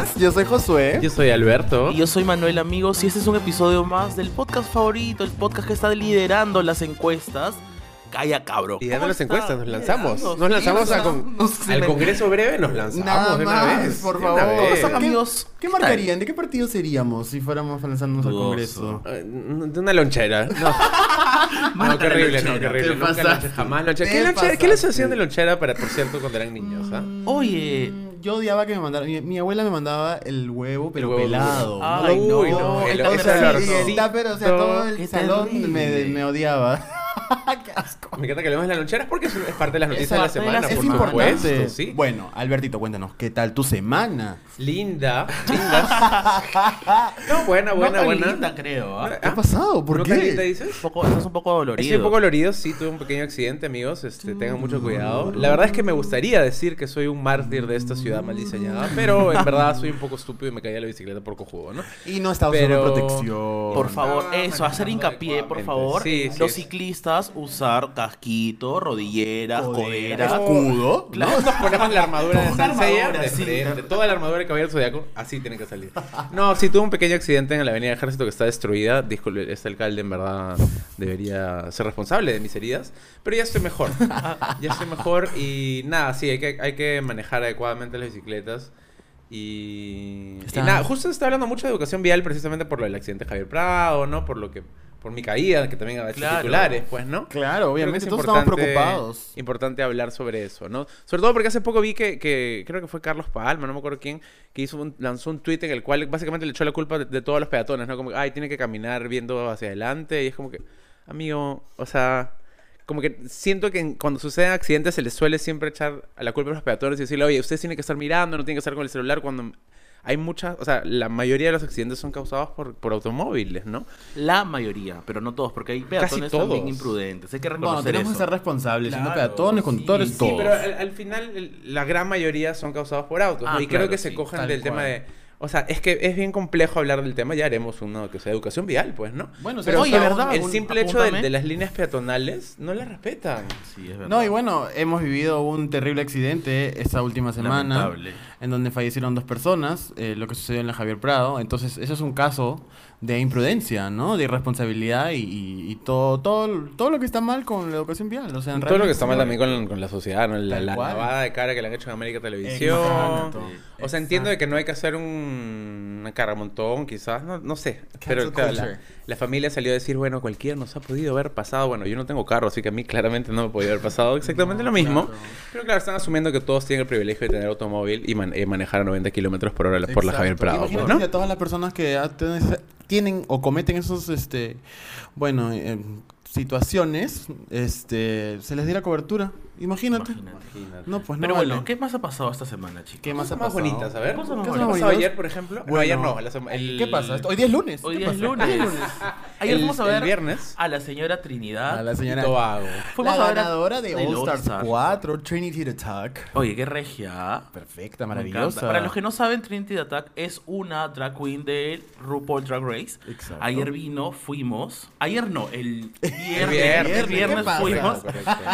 más? Yo soy Josué. Yo soy Alberto. Y yo soy Manuel, amigos, y este es un episodio más del podcast favorito, el podcast que está liderando las encuestas. Calla, cabro. Y dando ¿Cómo las encuestas, nos lanzamos. Nos lanzamos a con- al Congreso breve, nos lanzamos Nada de una más, vez. por favor. vez. están, ¿Qué- amigos? ¿Qué ¿Qué marcarían? ¿De qué partido seríamos si fuéramos a lanzarnos al Dudoso. Congreso? Eh, De una lonchera. No, no qué horrible, no, qué horrible. Nunca lonchera, jamás lonchera. ¿Qué, lonchera? ¿Qué les hacían de lonchera para, por cierto, cuando eran niños? ah? Oye, Mm, Yo odiaba que me mandaran. Mi, mi abuela me mandaba el huevo, pero huevo pelado. Ay, no. No. El, el tupper, o sea, todo el salón me, me odiaba. ¡Qué asco! Me encanta que hablemos de la lonchera porque es, parte de las noticias de la de semana, por Es semana. importante. supuesto. Sí. Bueno, Albertito, cuéntanos, ¿qué tal tu semana? Linda, linda. No, buena, no buena, tan buena. linda, creo. ¿ah? ¿Qué ha pasado? ¿Por ¿No qué? linda dices? Un poco, estás un poco dolorido. Estoy un poco dolorido, sí, tuve un pequeño accidente, amigos. Este, tengan mucho cuidado. La verdad es que me gustaría decir que soy un mártir de esta ciudad mal diseñada, pero en verdad soy un poco estúpido y me caí a la bicicleta por cojudo, ¿no? Y no está usando Pero- protección. Por favor, eso, hacer hincapié, por favor. Sí, los sí. ciclistas usar casquito, rodilleras, Codera, coderas. escudo. ¿no? Nos ponemos la armadura de Saint Seiya de sí. Toda la armadura de Caballero Zodiaco, así tiene que salir. No, sí tuve un pequeño accidente en la avenida Ejército que está destruida. Disculpe, este alcalde en verdad debería ser responsable de mis heridas. Pero ya estoy mejor. Ya estoy mejor y nada, sí, hay que, hay que manejar adecuadamente las bicicletas. Y, nada, justo se está hablando mucho de educación vial precisamente por lo del accidente de Javier Prado, ¿no? Por lo que por mi caída, que también ha hecho Claro. titulares, pues, ¿no? Claro, obviamente, todos es estamos importante- preocupados. Importante hablar sobre eso, ¿no? Sobre todo porque hace poco vi que, que creo que fue Carlos Palma, no me acuerdo quién, que hizo un- lanzó un tweet en el cual básicamente le echó la culpa de, de todos los peatones, ¿no? Como, que, ay, tiene que caminar viendo hacia adelante y es como que, amigo, o sea, como que siento que en- cuando suceden accidentes se les suele siempre echar a la culpa a los peatones y decirle, oye, usted tiene que estar mirando, no tiene que estar con el celular cuando... Hay muchas, o sea, la mayoría de los accidentes son causados por, por automóviles, ¿no? La mayoría, pero no todos, porque hay peatones todos. también imprudentes. Hay que Bueno, reconocer tenemos que ser responsables, siendo Claro, peatones, sí, conductores, sí, todos. Sí, pero al, al final el- la gran mayoría son causados por autos. ¿no? Ah, y creo que se sí, tal del tema de... O sea, es que es bien complejo hablar del tema. Ya haremos uno que sea educación vial, pues, ¿no? Bueno, pero oye, ¿verdad? el simple hecho de, de las líneas peatonales no las respetan. Sí, es verdad. No, y bueno, hemos vivido un terrible accidente esta última semana. Lamentable. En donde fallecieron dos personas, eh, lo que sucedió en la Javier Prado. Entonces, eso es un caso de imprudencia, ¿no? De irresponsabilidad y, y- y todo, todo, todo lo que está mal con la educación vial. O sea, en Todo lo que está mal también con, con la sociedad, ¿no? La, la lavada de cara que le han hecho en América Televisión. Exacto. O sea, entiendo de que no hay que hacer un, una cargamontón, quizás, no, no sé. Pero claro, la, familia salió a decir, bueno, cualquiera nos ha podido haber pasado. Bueno, yo no tengo carro, así que a mí claramente no me podía haber pasado exactamente lo mismo. claro. Pero claro, están asumiendo que todos tienen el privilegio de tener automóvil y man- eh, manejar a 90 kilómetros por hora por la. Javier Prado. pues, Imagínate ¿no? a todas las personas que tienen- o cometen esos, este, bueno, eh, situaciones, este, se les diera cobertura. Imagínate. Imagínate. No, pues no Pero vale. bueno, ¿qué más ha pasado esta semana, chicos? ¿Qué más ha pasado? bonitas, a ver. ¿Qué bonitas. pasó ayer, por ejemplo? No, Bueno, ayer no. la sema- el- ¿Qué pasa? Hoy día es lunes. Hoy ¿Qué día es lunes. Ayer El- fuimos a el ver viernes. a la señora Trinidad. A la señora. Tobago. Fuimos la a ver a- ganadora de All Stars All-Stars. 4, Trinity the Attack. Oye, qué regia. Perfecta, maravillosa. Para los que no saben, Trinity the Attack es una drag queen de RuPaul Drag Race. Exacto. Ayer vino, fuimos. Ayer no, el viernes. viernes, el ¿qué viernes pasa? fuimos.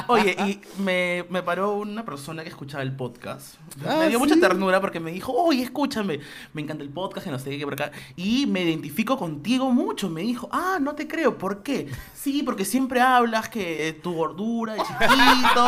Oye, y me, me paró una persona que escuchaba el podcast. Ah, me dio ¿sí? mucha ternura porque me dijo, oye, escúchame, me encanta el podcast, que no sé qué, por acá. Y me identifico contigo mucho. Me dijo, ah, no te creo, ¿por qué? Sí, porque siempre hablas que eh, tu gordura, chiquito.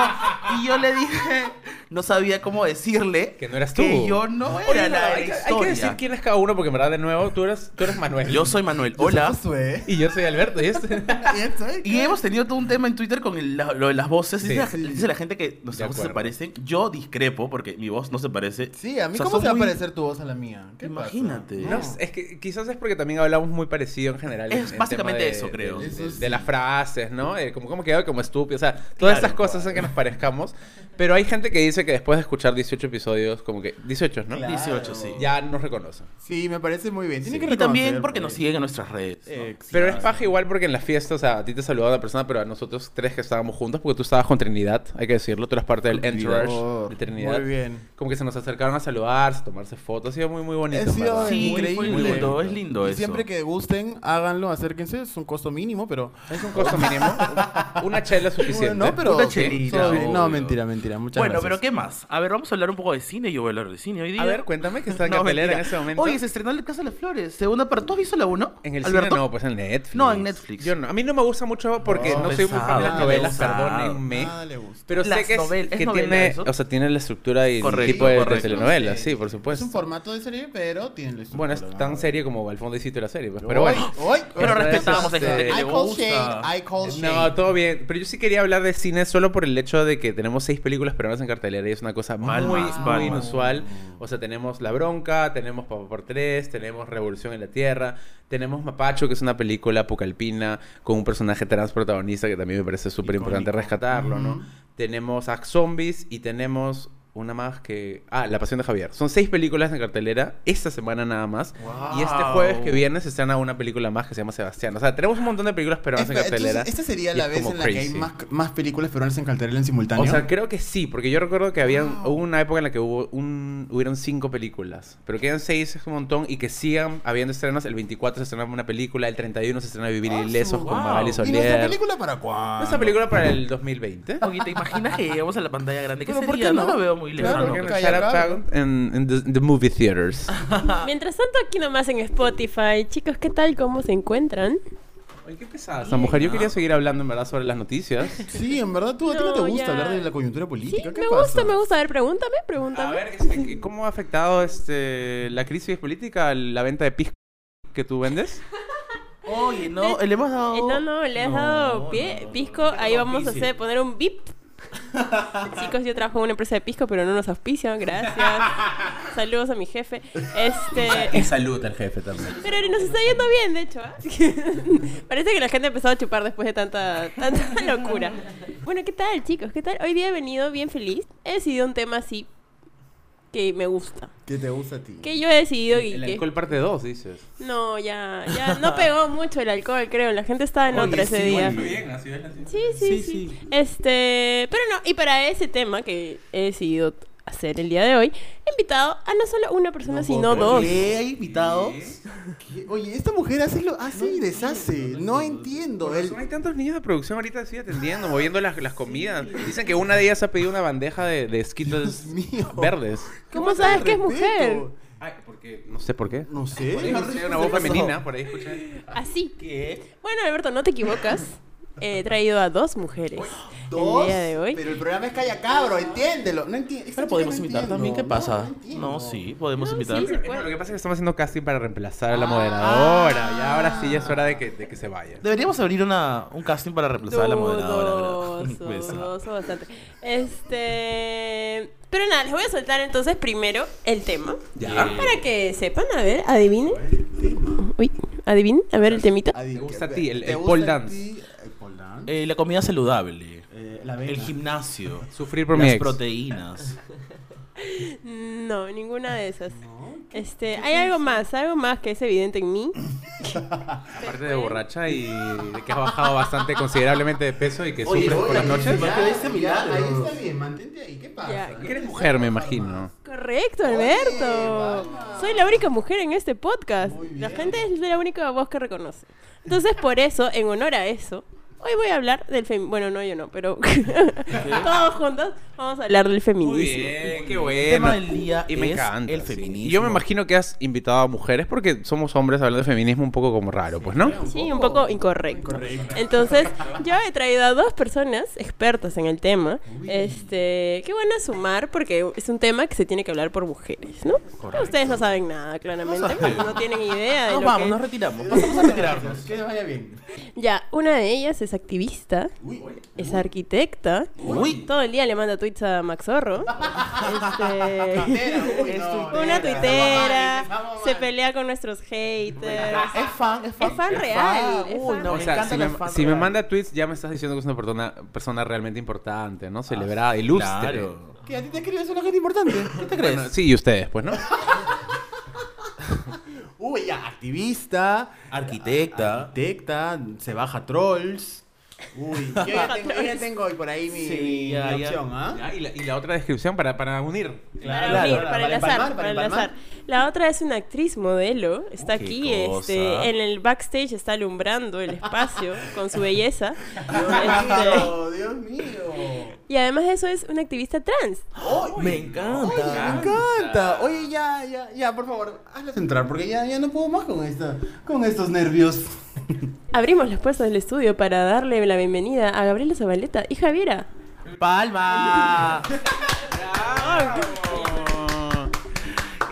y yo le dije, no sabía cómo decirle Que no eras tú. Que yo no era Oye, la hay, que- hay que historia. decir quién es cada uno, porque en verdad, de nuevo, tú eres, tú eres Manuel. Yo soy Manuel. Yo soy Hola. Y yo soy Alberto. Y este... Y estoy- Y hemos tenido todo un tema en Twitter con el- lo de las voces. Sí, dice, la, sí. dice la gente que De nuestras voces se parecen. Yo discrepo porque mi voz no se parece. Sí, a mí O sea, cómo son se va a muy- parecer tu voz a la mía. ¿Qué pasa? Imagínate. No, es que quizás es porque también hablamos muy parecido en general. Es en- en básicamente tema de- eso, creo. De, Eso de- sí. de las frases, ¿no? Eh, como cómo quedó como estúpido. O sea, todas Claro. estas cosas hacen que nos parezcamos. Pero hay gente que dice que después de escuchar 18 episodios, como que 18, ¿no? Claro. 18, sí. Ya nos reconocen. Sí, me parece muy bien. Tiene Sí. que Y también reconocer, porque nos pues. siguen en nuestras redes. ¿no? Exacto. Pero es paja igual porque en la fiesta, o sea, a ti te saludaba una persona, pero a nosotros tres que estábamos juntos, porque tú estabas con Trinidad. Hay que decirlo. Tú eras parte del entourage de Trinidad. Muy bien. Como que se nos acercaron a saludarse, a tomarse fotos. Ha sido muy, muy bonito. Ha sido. Sí, increíble. fue lindo, es lindo Y eso. siempre que gusten, háganlo, acérquense. Es un costo mínimo, pero... Es un costo mínimo. Una chela es suficiente. No, pero... Una chelita, sí, No, mentira, mentira. Muchas bueno, gracias. pero ¿qué más? A ver, vamos a hablar un poco de cine. Yo voy a hablar de cine hoy día. A ver, cuéntame que está en No, en ese momento. Oye, se estrenó El Casa de las Flores. Segunda parte. ¿Tú has visto la 1? En el Alberto? cine no, pues en Netflix. No, en Netflix. Yo no. A mí no me gusta mucho porque No, no, soy muy fan de las novelas, perdónenme. Nada le gusta. Pero sé Las que, es- novel- ¿es que novela tiene, eso? o sea, tiene la estructura y el tipo de, telenovela, Sí. sí, por Es supuesto. un formato de serie, pero tiene la estructura. Bueno, es tan serie como al fondo y sitio de la serie, pues. Pero bueno. Hoy, Pero Eso es, respetamos a este, gente I call gusta. shade, I call shade. No, todo bien. Pero yo sí quería hablar de cine solo por el hecho de que tenemos seis películas peruanas en cartelera y es una cosa muy, muy inusual. O sea, tenemos La Bronca, tenemos Papá por Tres, tenemos Revolución en la Tierra, tenemos Mapacho, que es una película apocalpina con un personaje trans protagonista que también me parece súper importante rescatarlo, ¿no? Tenemos a Zombies y tenemos una más que... Ah, La Pasión de Javier. Son seis películas en cartelera esta semana nada más. Y este Wow. jueves que viene se estrena una película más que se llama Sebastián. O sea, tenemos un montón de películas peruanas en cartelera. entonces, ¿Esta sería la es vez en la que hay más, más películas peruanas en cartelera en simultáneo? O sea, creo que sí, porque yo recuerdo que había hubo una época en la que hubo un, hubieron cinco películas, pero quedan seis, es un montón, y que sigan habiendo estrenos. El 24 se estrena una película, el 31 se estrena Vivir Ah, Ilesos su- con wow. Magali ¿Y nuestra Solier. película para cuándo? Nuestra película para el 2020. Oye, ¿te imaginas que llegamos a la pantalla grande? ¿Qué Pero ¿por sería? qué no? no? lo veo muy Claro, lejano. que We're no. gonna Calla, shut up claro. down in, in the, the movie theaters. Mientras tanto, aquí nomás en Spotify. Chicos, ¿qué tal? ¿Cómo se encuentran? Oye, qué pesada esa mujer. Yo quería seguir hablando en verdad sobre las noticias. Sí, en verdad, ¿tú, ¿a ti no te gusta ya. hablar de la coyuntura política? Sí, ¿Qué me pasa? gusta, me gusta. A ver, pregúntame, A pregúntame. ver, este, ¿cómo ha afectado este, la crisis política la venta de pisco que tú vendes? Oye, no, le hemos dado... Eh, no, no, le has No, dado pie, no, no, pisco. no, Ahí vamos a hacer, poner un bip. Chicos, yo trabajo en una empresa de pisco, pero no nos auspician. Gracias. Saludos a mi jefe. Este. Y salud al jefe también. Pero nos está yendo bien, de hecho. ¿ah? Parece que la gente ha empezado a chupar después de tanta, tanta locura. Bueno, ¿qué tal, chicos? ¿Qué tal? Hoy día he venido bien feliz. He decidido un tema así que me gusta. ¿Qué te gusta a ti? Que yo he decidido y El que... alcohol parte 2, dices. No, ya, ya no pegó mucho el alcohol, creo. La gente estaba en Oye, otra ese sí, día. muy bien, así es. Sí, sí, Sí, sí, sí. Este, pero no, y para ese tema que he decidido hacer el día de hoy, he invitado a no solo una persona, No sino dos. ¿Qué? ¿Hay invitados? ¿Qué? Oye, esta mujer hace, lo, hace y deshace. No entiendo. El... No hay tantos niños de producción ahorita así atendiendo, moviendo las, las comidas. Dicen que una de ellas ha pedido una bandeja de, de mío. verdes. ¿Cómo sabes que es mujer? Ay, porque no sé por qué. No sé. Por ahí escuché una voz femenina, por ahí escuché. Así. ¿Qué? Bueno, Alberto, no te equivocas. He traído a dos mujeres Dos, el día de hoy. Pero el programa es Calla Cabro, entiéndelo. No entiendo. Pero podemos invitar también, ¿qué pasa? No, sí, podemos No, invitar. sí, se No, puede. lo que pasa es que estamos haciendo casting para reemplazar a la moderadora. Y ahora sí ya es hora de que, de que se vaya. Deberíamos abrir una, un casting para reemplazar a la moderadora. Besa. dudoso bastante. Este. Pero nada, les voy a soltar entonces primero el tema. Ya. Para que sepan, a ver, adivinen. Uy, adivinen, a ver el temita. ¿Te gusta a ti el- el pole dance? El pole dance. Eh, la comida saludable. La El gimnasio. Sufrir por mi Las ex. proteínas. No, ninguna de esas. Este, hay algo más, algo más que es evidente en mí. Aparte de borracha y de que has bajado bastante considerablemente de peso y que Oye, sufres oye, por las noches. ya, Ya, ahí está bien, mantente ahí. ¿Qué pasa? Ya, eres mujer, me imagino. Correcto, Alberto. Soy la única mujer en este podcast. La gente es la única voz que reconoce. Entonces, por eso, en honor a eso, hoy voy a hablar del feminismo. Bueno, no, yo no, pero todos juntos vamos a hablar del feminismo. Muy bien, qué El bueno. tema del día y me es encanta. el sí. feminismo. Y yo me imagino que has invitado a mujeres porque somos hombres hablando de feminismo un poco como raro, pues, ¿no? Sí, un poco incorrecto. Entonces, yo he traído a dos personas expertas en el tema, este, que van a sumar porque es un tema que se tiene que hablar por mujeres, ¿no? Ustedes no saben nada, claramente, no, tienen idea de Nos lo vamos, que nos retiramos. Vamos a retirarnos. Que vaya bien. Ya, una de ellas es activista, es arquitecta, Uy. todo el día le manda tweets a Max Zorro. Este, Uy, no, una tuitera, se pelea con nuestros haters. Es fan, es fan. Es fan real, Uy, si me, manda tweets ya me estás diciendo que es una persona, persona realmente importante, ¿no? Celebrada, ilustre. Claro. ¿Qué? ¿A ti te escribe eso la gente importante? ¿Qué te crees? Bueno, sí, y ustedes, pues, ¿no? Uy, ya, activista. Arquitecta. Arquitecta, se baja trolls. Uy, yo ya tengo, yo ya tengo por ahí mi, Sí, mi- ya, mi ya. opción, ¿ah? Ya, y, la, y la otra descripción para, para unir. Para Claro, unir, para- para, para enlazar, empalmar, para, para enlazar. La otra es una actriz modelo, está aquí, este, en el backstage está alumbrando el espacio con su belleza. Dios, Dios mío. Este, y además de eso es una activista trans. Me encanta. Me encanta. Oye, ya, ya, ya, por favor, hazlas entrar porque ya, ya no puedo más con esta, con estos nervios. Abrimos las puertas del estudio para darle la bienvenida a Gabriela Zabaleta y Javiera. Palma.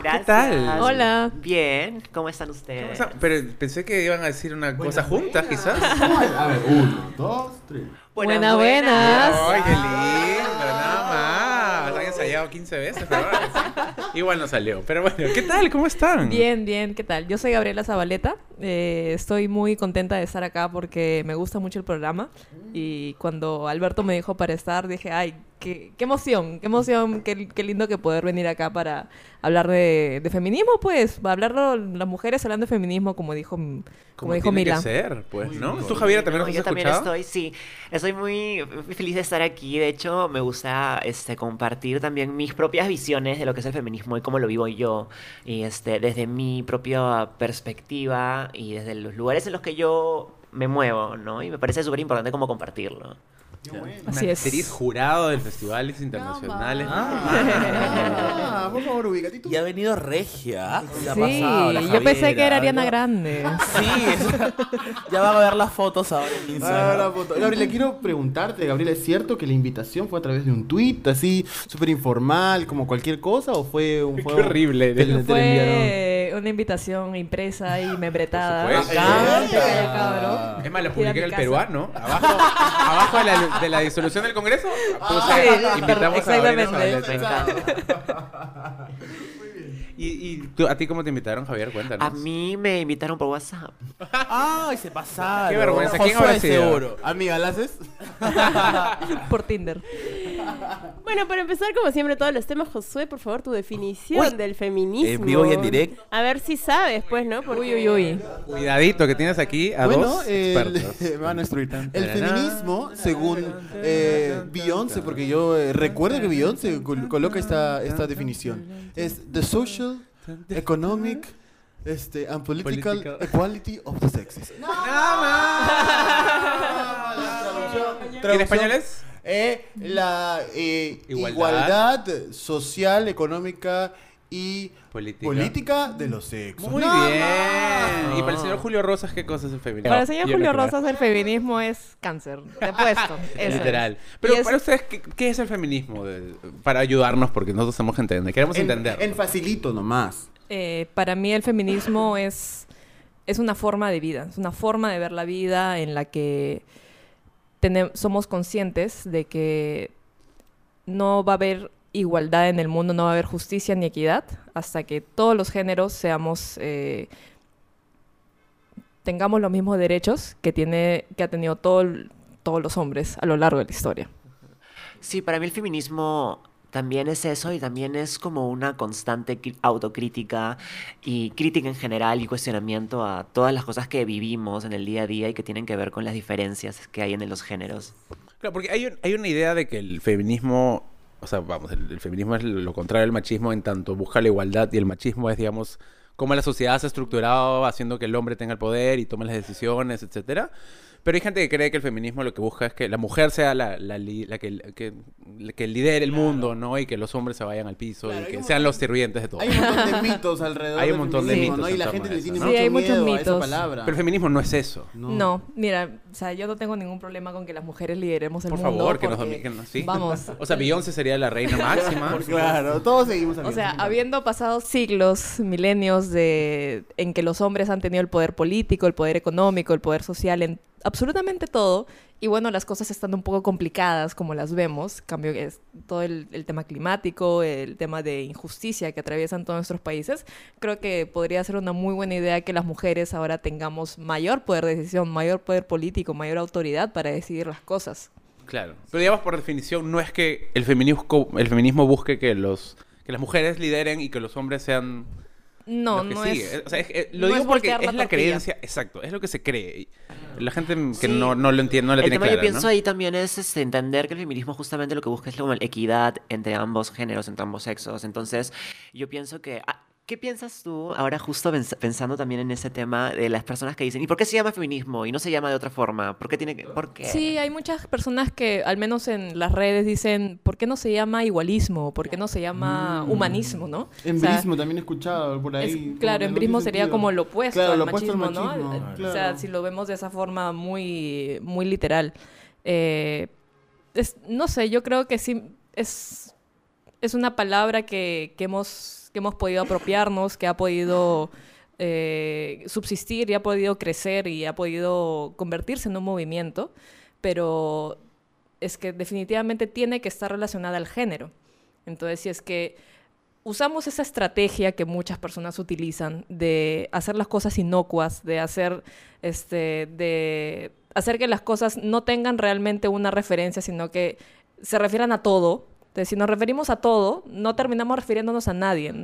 Gracias. ¿Qué tal? Hola. Bien, ¿cómo están ustedes? sea, pero pensé que iban a decir una cosa juntas, quizás. A ver, uno, dos, tres. Buenas, buenas. ¡Ay, qué lindo! Nada más. Han ensayado 15 veces, pero ahora sí. Igual no salió. Pero bueno, ¿qué tal? ¿Cómo están? Bien, bien, ¿qué tal? Yo soy Gabriela Zabaleta. Eh, estoy muy contenta de estar acá porque me gusta mucho el programa. Y cuando Alberto me dijo para estar, dije, ay, qué, qué emoción, qué emoción, qué, qué lindo que poder venir acá para hablar de, de feminismo, pues. Para hablar las mujeres hablando de feminismo, como dijo, como Como dijo tiene que Mila. ser, pues, ¿no? ¿Tú, Javiera, también No, nos yo has también escuchado? estoy, sí. Estoy muy muy feliz de estar aquí. De hecho, me gusta este, compartir también mis propias visiones de lo que es el feminismo y cómo lo vivo yo. Y este, desde mi propia perspectiva y desde los lugares en los que yo me muevo, ¿no? Y me parece súper importante como compartirlo. Así Una es. actriz jurado de festivales internacionales. Ah, por favor, ubícate tú. Y ha venido regia. ¿Qué ha Sí, pasado, la yo pensé que era Ariana Grande. Sí, ya van a ver las fotos ahora en Ah, Instagram. la foto. Gabriela, quiero preguntarte, Gabriela, ¿es cierto que la invitación fue a través de un tweet así, súper informal, como cualquier cosa, o fue un Qué juego? horrible. Te, te? Fue una invitación impresa y membretada. Por supuesto. Ah. Es más, lo Ir a publiqué en el casa. peruano. Abajo, abajo de, la, de la disolución del Congreso puse Sí, invitamos a exactamente. ¿Y, y tú- a ti cómo te invitaron, Javier? Cuéntanos. A mí me invitaron por WhatsApp. Ay, se pasaron. Qué vergüenza, ¿quién habrá sido? seguro. Amiga, ¿la haces? Por Tinder. Bueno, para empezar, como siempre, todos los temas, Josué, por favor, tu definición Uy, del feminismo. en vivo y en directo. A ver si sabes, pues, ¿no? Porque- Uy, uy, uy. Cuidadito que tienes aquí a bueno, dos el, expertos. me van a destruir. El feminismo, según eh, Beyoncé, porque yo eh, recuerdo que Beyoncé col- coloca esta, esta definición, es the social, economic, este, and political, Political. equality of the sexes. ¿Y en español es? Eh, la eh, Igualdad. igualdad. social, económica y Política. política de los sexos. Muy Nada bien. Y para el señor Julio Rosas, ¿qué cosa es el feminismo? Para el señor Yo Julio. Rosas, el feminismo es cáncer. Te he puesto. Eso Literal. es. Pero es- para ustedes, ¿qué, qué es el feminismo? De- para ayudarnos, porque nosotros que entender. Queremos En, entender. en facilito nomás. eh, para mí el feminismo es, es una forma de vida. Es una forma de ver la vida en la que somos conscientes de que no va a haber igualdad en el mundo, no va a haber justicia ni equidad hasta que todos los géneros seamos eh, tengamos los mismos derechos que tiene que ha tenido todo todos los hombres a lo largo de la historia. Sí, para mí el feminismo también es eso y también es como una constante autocrítica y crítica en general y cuestionamiento a todas las cosas que vivimos en el día a día y que tienen que ver con las diferencias que hay en los géneros. Claro, porque hay, un- hay una idea de que el feminismo, o sea, vamos, el, feminismo es lo contrario del machismo en tanto busca la igualdad y el machismo es, digamos, cómo la sociedad se ha estructurado haciendo que el hombre tenga el poder y tome las decisiones, etcétera. Pero hay gente que cree que el feminismo lo que busca es que la mujer sea la, la, la que, que, que lidere el mundo, ¿no? Y que los hombres se vayan al piso Claro, y que sean montón- los sirvientes de todo. Hay un montón de mitos alrededor Hay un del montón de mitos ¿no? Y la gente le tiene ¿no? mucho Sí, hay muchos miedo a esa mitos. palabra. Pero el feminismo no es eso. No. mira, o sea, yo no tengo ningún problema con que las mujeres lideremos el Por mundo. favor, que nos dominen, ¿sí? Vamos. O sea, Beyoncé sería la reina máxima. Claro, todos seguimos O sea, habiendo. habiendo pasado siglos, milenios de en que los hombres han tenido el poder político, el poder económico, el poder social, en absolutamente todo, y bueno, las cosas están un poco complicadas como las vemos, cambio es todo el, el tema climático, el tema de injusticia que atraviesan todos nuestros países, creo que podría ser una muy buena idea que las mujeres ahora tengamos mayor poder de decisión, mayor poder político, mayor autoridad para decidir las cosas. Claro. Pero digamos, por definición, no es que el feminismo, el feminismo busque que los que las mujeres lideren y que los hombres sean No, no sigue. es... O sea, es- eh, lo no digo es porque es la creencia, exacto, es lo que se cree. La gente que Sí. no, no lo entiende, no le el tiene tema clara, yo pienso ¿no? ahí también es este, entender que el feminismo justamente lo que busca es como la equidad entre ambos géneros, entre ambos sexos. Entonces, yo pienso que... ah, ¿Qué piensas tú ahora justo pens- pensando también en ese tema de las personas que dicen, ¿y por qué se llama feminismo y no se llama de otra forma? ¿Por qué tiene que...? ¿Por qué? Sí, hay muchas personas que, al menos en las redes, dicen, ¿por qué no se llama igualismo? ¿Por qué no se llama humanismo, no? O sea, Embrismo también he escuchado por es- ahí. como claro, embrismo sería como lo opuesto Claro, al lo opuesto al machismo, machismo, ¿no? Eh, O sea, si lo vemos de esa forma muy, muy literal. Eh, es- no sé, yo creo que sí es, es una palabra que, que hemos, que hemos podido apropiarnos, que ha podido eh, subsistir y ha podido crecer y ha podido convertirse en un movimiento, pero es que definitivamente tiene que estar relacionada al género. Entonces, si es que usamos esa estrategia que muchas personas utilizan de hacer las cosas inocuas, de hacer, este, de hacer que las cosas no tengan realmente una referencia, sino que se refieran a todo. Entonces, si nos referimos a todo, no terminamos refiriéndonos a nadie.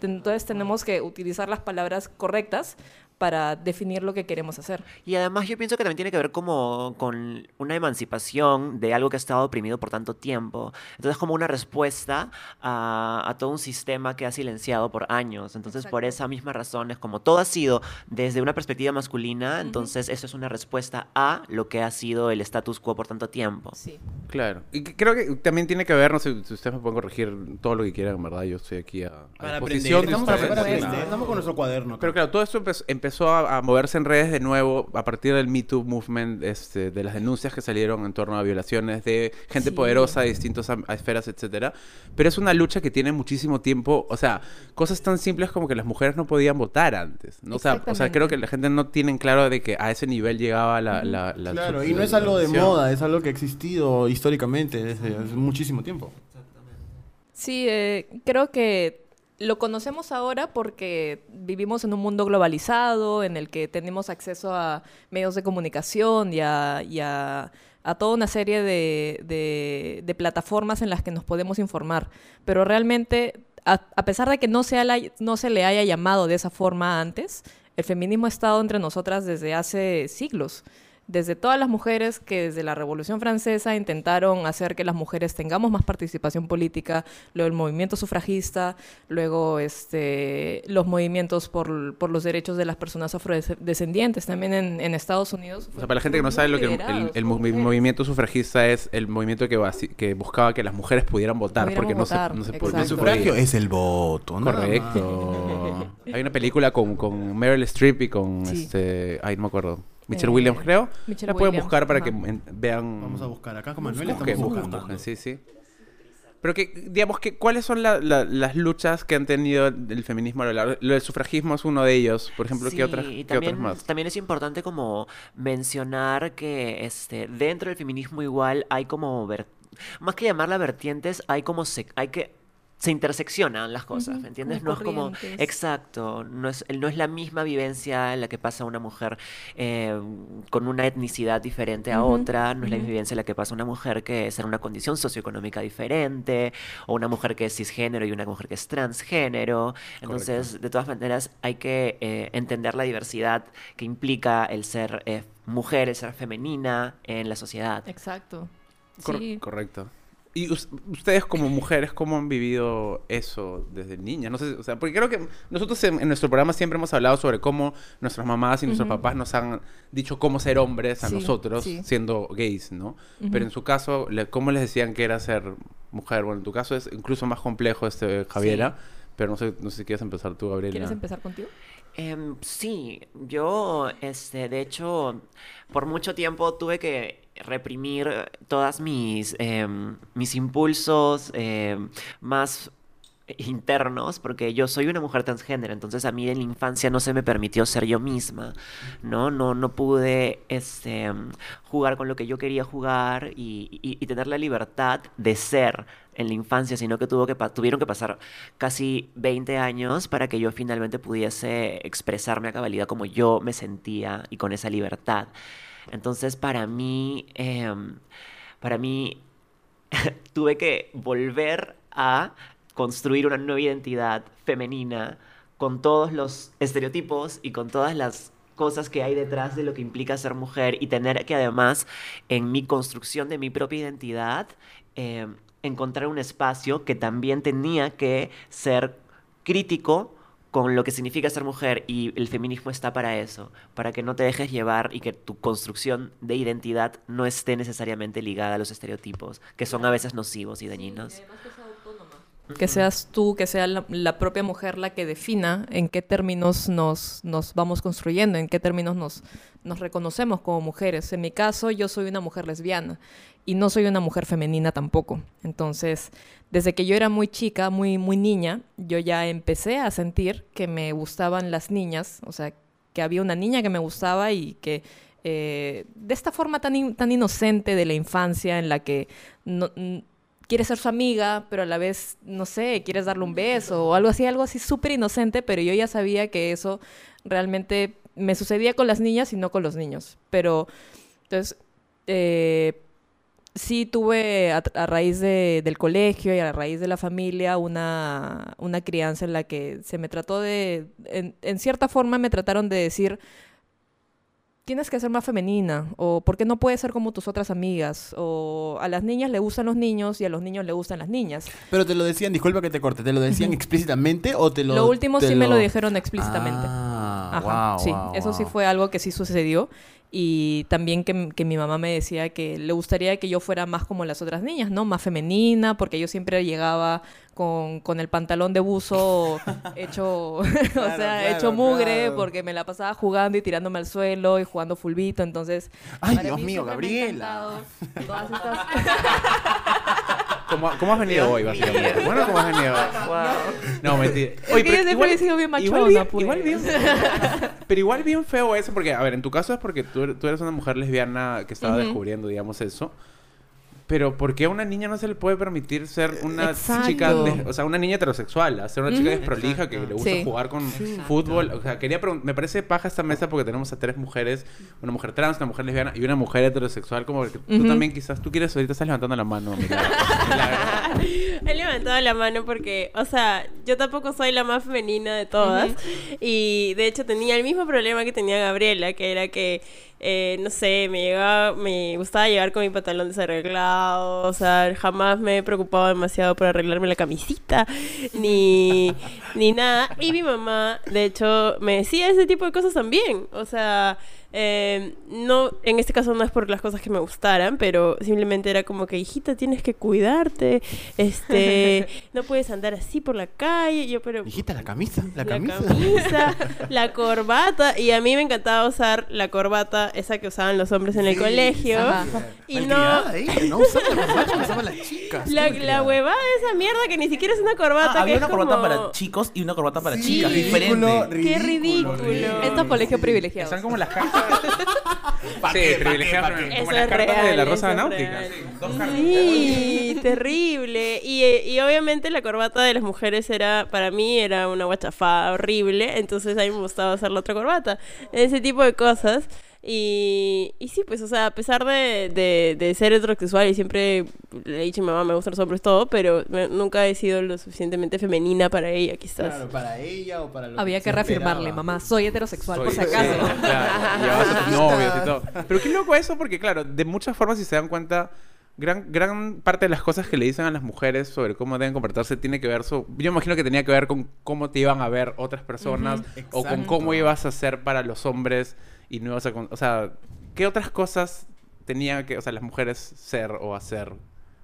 Entonces, tenemos que utilizar las palabras correctas para definir lo que queremos hacer. Y además yo pienso que también tiene que ver como con una emancipación de algo que ha estado oprimido por tanto tiempo. Entonces como una respuesta a, a todo un sistema que ha silenciado por años. Entonces por esa misma razón es como todo ha sido desde una perspectiva masculina, entonces eso es una respuesta a lo que ha sido el status quo por tanto tiempo. Sí. Claro. Y creo que también tiene que ver, no sé si ustedes me pueden corregir todo lo que quieran, en verdad. Yo estoy aquí a, a Para disposición aprender. de Estamos, para aprender. Estamos con nuestro cuaderno. acá. Pero claro, todo esto empezó, empezó a, a moverse en redes de nuevo a partir del Me Too Movement, este, de las denuncias que salieron en torno a violaciones de gente Sí. poderosa de distintas esferas, etcétera. Pero es una lucha que tiene muchísimo tiempo, o sea, cosas tan simples como que las mujeres no podían votar antes. ¿no? O, sea, o sea, creo que la gente no tiene en claro de que a ese nivel llegaba la... la, la Claro, y no es algo de moda, es algo que ha existido históricamente desde hace muchísimo tiempo. Sí, eh, creo que lo conocemos ahora porque vivimos en un mundo globalizado, en el que tenemos acceso a medios de comunicación y a, y a- a toda una serie de, de- de plataformas en las que nos podemos informar. Pero realmente, a, a pesar de que no la- no se le haya llamado de esa forma antes, el feminismo ha estado entre nosotras desde hace siglos desde todas las mujeres que desde la Revolución Francesa intentaron hacer que las mujeres tengamos más participación política, luego el movimiento sufragista, luego este, los movimientos por, por los derechos de las personas afrodescendientes, también en, en Estados Unidos. O sea, para la gente que no sabe lo que el, el- el movi- movimiento sufragista es el movimiento que, que buscaba que las mujeres pudieran votar porque no se, no se, El sufragio es el voto, ¿no? Correcto. Hay una película con, con Meryl Streep y con Sí. este, ay no me acuerdo, Michelle Eh, Williams creo. Michelle la pueden Williams, buscar para que en- vean. Vamos a buscar acá con Manuel. Busquen, Estamos buscando. busquen, sí, sí. Pero que, digamos, que, ¿cuáles son la- la- las luchas que han tenido el feminismo a lo largo? Lo del sufragismo es uno de ellos. Por ejemplo, Sí, ¿qué, otras, y qué también, otras más? También es importante como mencionar que este, dentro del feminismo igual hay como, ver- más que llamarla vertientes, hay como, se, hay que, se interseccionan las cosas, ¿me entiendes? como No es como, exacto, no es, no es la misma vivencia la que pasa una mujer eh, con una etnicidad diferente a otra, no es la misma vivencia la que pasa una mujer que es en una condición socioeconómica diferente, o una mujer que es cisgénero y una mujer que es transgénero. Entonces, de todas maneras, hay que eh, entender la diversidad que implica el ser eh, mujer, el ser femenina en la sociedad. Exacto. Cor- Sí. Correcto. Y us- ustedes como mujeres, ¿cómo han vivido eso desde niñas? No sé, o sea, porque creo que nosotros en, en nuestro programa siempre hemos hablado sobre cómo nuestras mamás y nuestros Ujú. papás nos han dicho cómo ser hombres a Sí, nosotros sí. siendo gays, ¿no? Pero Ujú. en su caso, ¿cómo les decían que era ser mujer? Bueno, en tu caso es incluso más complejo, este Javiera, pero no sé, no sé si quieres empezar tú, Gabriela. ¿Quieres empezar contigo? Em, sí, yo, este, de hecho, por mucho tiempo tuve que reprimir todas mis, em, mis impulsos em, más internos, porque yo soy una mujer transgénero, entonces a mí en la infancia no se me permitió ser yo misma, ¿no? No, no pude este, jugar con lo que yo quería jugar y- y tener la libertad de ser en la infancia, sino que, tuvo que tuvieron que pasar casi 20 años para que yo finalmente pudiese expresarme a cabalidad como yo me sentía y con esa libertad. Entonces, para mí, em, para mí, tuve que volver a construir una nueva identidad femenina con todos los estereotipos y con todas las cosas que hay detrás de lo que implica ser mujer y tener que además en mi construcción de mi propia identidad eh, encontrar un espacio que también tenía que ser crítico con lo que significa ser mujer y el feminismo está para eso, para que no te dejes llevar y que tu construcción de identidad no esté necesariamente ligada a los estereotipos, que son a veces nocivos y dañinos. Que seas tú, que sea la, la propia mujer la que defina en qué términos nos, nos vamos construyendo, en qué términos nos, nos reconocemos como mujeres. En mi caso, yo soy una mujer lesbiana y no soy una mujer femenina tampoco. Entonces, desde que yo era muy chica, muy, muy niña, yo ya empecé a sentir que me gustaban las niñas, o sea, que había una niña que me gustaba y que eh, de esta forma tan, in- tan inocente de la infancia en la que no, quieres ser su amiga, pero a la vez, no sé, quieres darle un beso o algo así, algo así súper inocente, pero yo ya sabía que eso realmente me sucedía con las niñas y no con los niños. Pero, entonces, eh, sí tuve a, raíz de- del colegio y a raíz de la familia una, una crianza en la que se me trató de, en cierta forma me trataron de decir, tienes que ser más femenina, o por qué no puedes ser como tus otras amigas, o a las niñas le gustan los niños y a los niños le gustan las niñas. Pero te lo decían, disculpa que te corte, ¿te lo decían explícitamente o te lo Lo último sí me lo dijeron explícitamente. Ah, Ajá, wow, sí, wow, eso sí fue algo que sí sucedió. Y también que, que mi mamá me decía que le gustaría que yo fuera más como las otras niñas, ¿no? Más femenina, porque yo siempre llegaba con, con el pantalón de buzo hecho, o sea, claro, hecho mugre, claro. porque me la pasaba jugando y tirándome al suelo y jugando fulbito. Entonces, Ay, Dios mí mío, Gabriela. todas estas- ¿Cómo, cómo has venido Dios hoy, mío. básicamente? Bueno, ¿cómo has venido hoy? No, mentira. que yo siempre he sido bien igual machona, pues. igual bien- pero igual bien feo eso, porque, a ver, en tu caso es porque tú, er- tú eres una mujer lesbiana que estaba descubriendo, digamos, eso. Pero ¿por qué a una niña no se le puede permitir ser una Exacto. chica, o sea, una niña heterosexual, a ser una chica desprolija que le gusta Sí. jugar con fútbol? O sea, quería me parece paja esta mesa porque tenemos a tres mujeres, una mujer trans, una mujer lesbiana y una mujer heterosexual, como que tú también quizás, tú quieres, ahorita estás levantando la mano, mira. Milagro. He levantado la mano porque, o sea, yo tampoco soy la más femenina de todas. Y de hecho tenía el mismo problema que tenía Gabriela, que era que, eh, no sé, me llegaba, me gustaba llegar con mi pantalón desarreglado. O sea, jamás me he preocupado demasiado por arreglarme la camisita, ni, ni nada. Y mi mamá, de hecho, me decía ese tipo de cosas también. O sea, eh, no, en este caso no es por las cosas que me gustaran, pero simplemente era como que, hijita, tienes que cuidarte, este, no puedes andar así por la calle, yo, pero... Hijita, la camisa, la, La camisa. camisa, la corbata, y a mí me encantaba usar la corbata, esa que usaban los hombres en el Sí, colegio, Ajá. y no... Malcriada ella, no usaba la corbata usaban las chicas. La, huevada de esa mierda que ni siquiera es una corbata, Ah, que había es una corbata como- para chicos y una corbata para Sí, chicas, ridículo, diferente. Qué ridículo. Estos colegios privilegiados. Están como las cartas. ¿Pa' sí, qué? como las cartas de la Rosa Náutica. sí, dos cartas. Sí, terrible. Y, y obviamente la corbata de las mujeres era, para mí, era una guachafada horrible. Entonces a mí me gustaba usar la otra corbata. Ese tipo de cosas. Y, y sí, pues, o sea, a pesar de, de, de ser heterosexual y siempre le he dicho a mi mamá, me gustan los hombres, todo, pero me- nunca he sido lo suficientemente femenina para ella, quizás. Claro, para ella o para lo Había se que reafirmarle, esperaba. mamá, soy heterosexual, por si acaso. sí, claro, a tus novios y todo. Pero qué loco eso, porque claro, de muchas formas, si se dan cuenta, gran, gran parte de las cosas que le dicen a las mujeres sobre cómo deben comportarse tiene que ver, so- yo imagino que tenía que ver con cómo te iban a ver otras personas o con Exacto. cómo ibas a ser para los hombres y no ibas O sea, ¿qué otras cosas tenían que, o sea, las mujeres ser o hacer?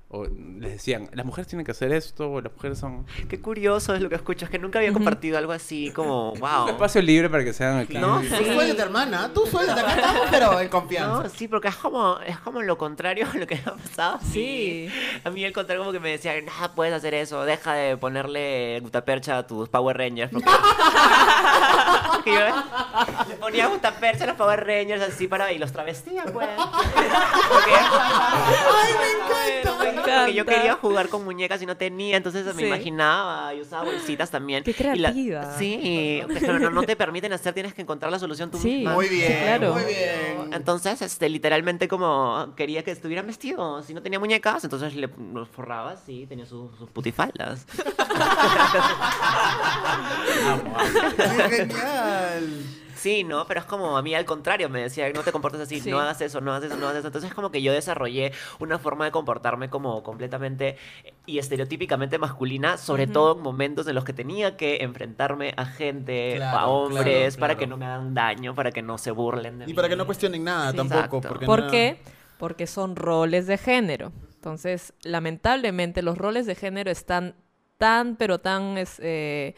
O les decían, las mujeres tienen que hacer esto, o las mujeres son... Qué curioso es lo que escucho, es que nunca había compartido algo así como, Un wow. espacio libre para que se hagan aquí. No, Tú sí. suéltate, hermana, tú suéltate, acá estamos, pero en confianza. No, sí, porque es como, es como lo contrario a lo que me ha pasado. Sí. A mí el contrario como que me decía, no puedes hacer eso, deja de ponerle gutapercha a tus Power Rangers. Porque, Porque yo le ponía gutapercha a los Power Rangers así para y los travestía, pues. Porque, ¡Ay, me encanta! Porque yo quería jugar con muñecas y no tenía, entonces me Sí. imaginaba y usaba bolsitas también. Qué Y la- creativa. sí, pero no, no te permiten hacer, tienes que encontrar la solución tú Sí. misma. Muy bien, claro. muy bien. Entonces, este, literalmente como quería que estuvieran vestidos. Si no tenía muñecas, entonces le los forraba así, tenía sus, sus putifaldas. ¡Qué genial! Sí, ¿no? Pero es como a mí al contrario, me decía, no te comportes así, Sí. no hagas eso, no hagas eso, no hagas eso. Entonces como que yo desarrollé una forma de comportarme como completamente y estereotípicamente masculina, sobre todo en momentos en los que tenía que enfrentarme a gente, Claro, a hombres, claro, para que no me hagan daño, para que no se burlen de Y mí. para que no cuestionen nada Sí, tampoco. exacto. Porque ¿Por no- qué? Porque son roles de género. Entonces, lamentablemente, los roles de género están tan, pero tan es, eh,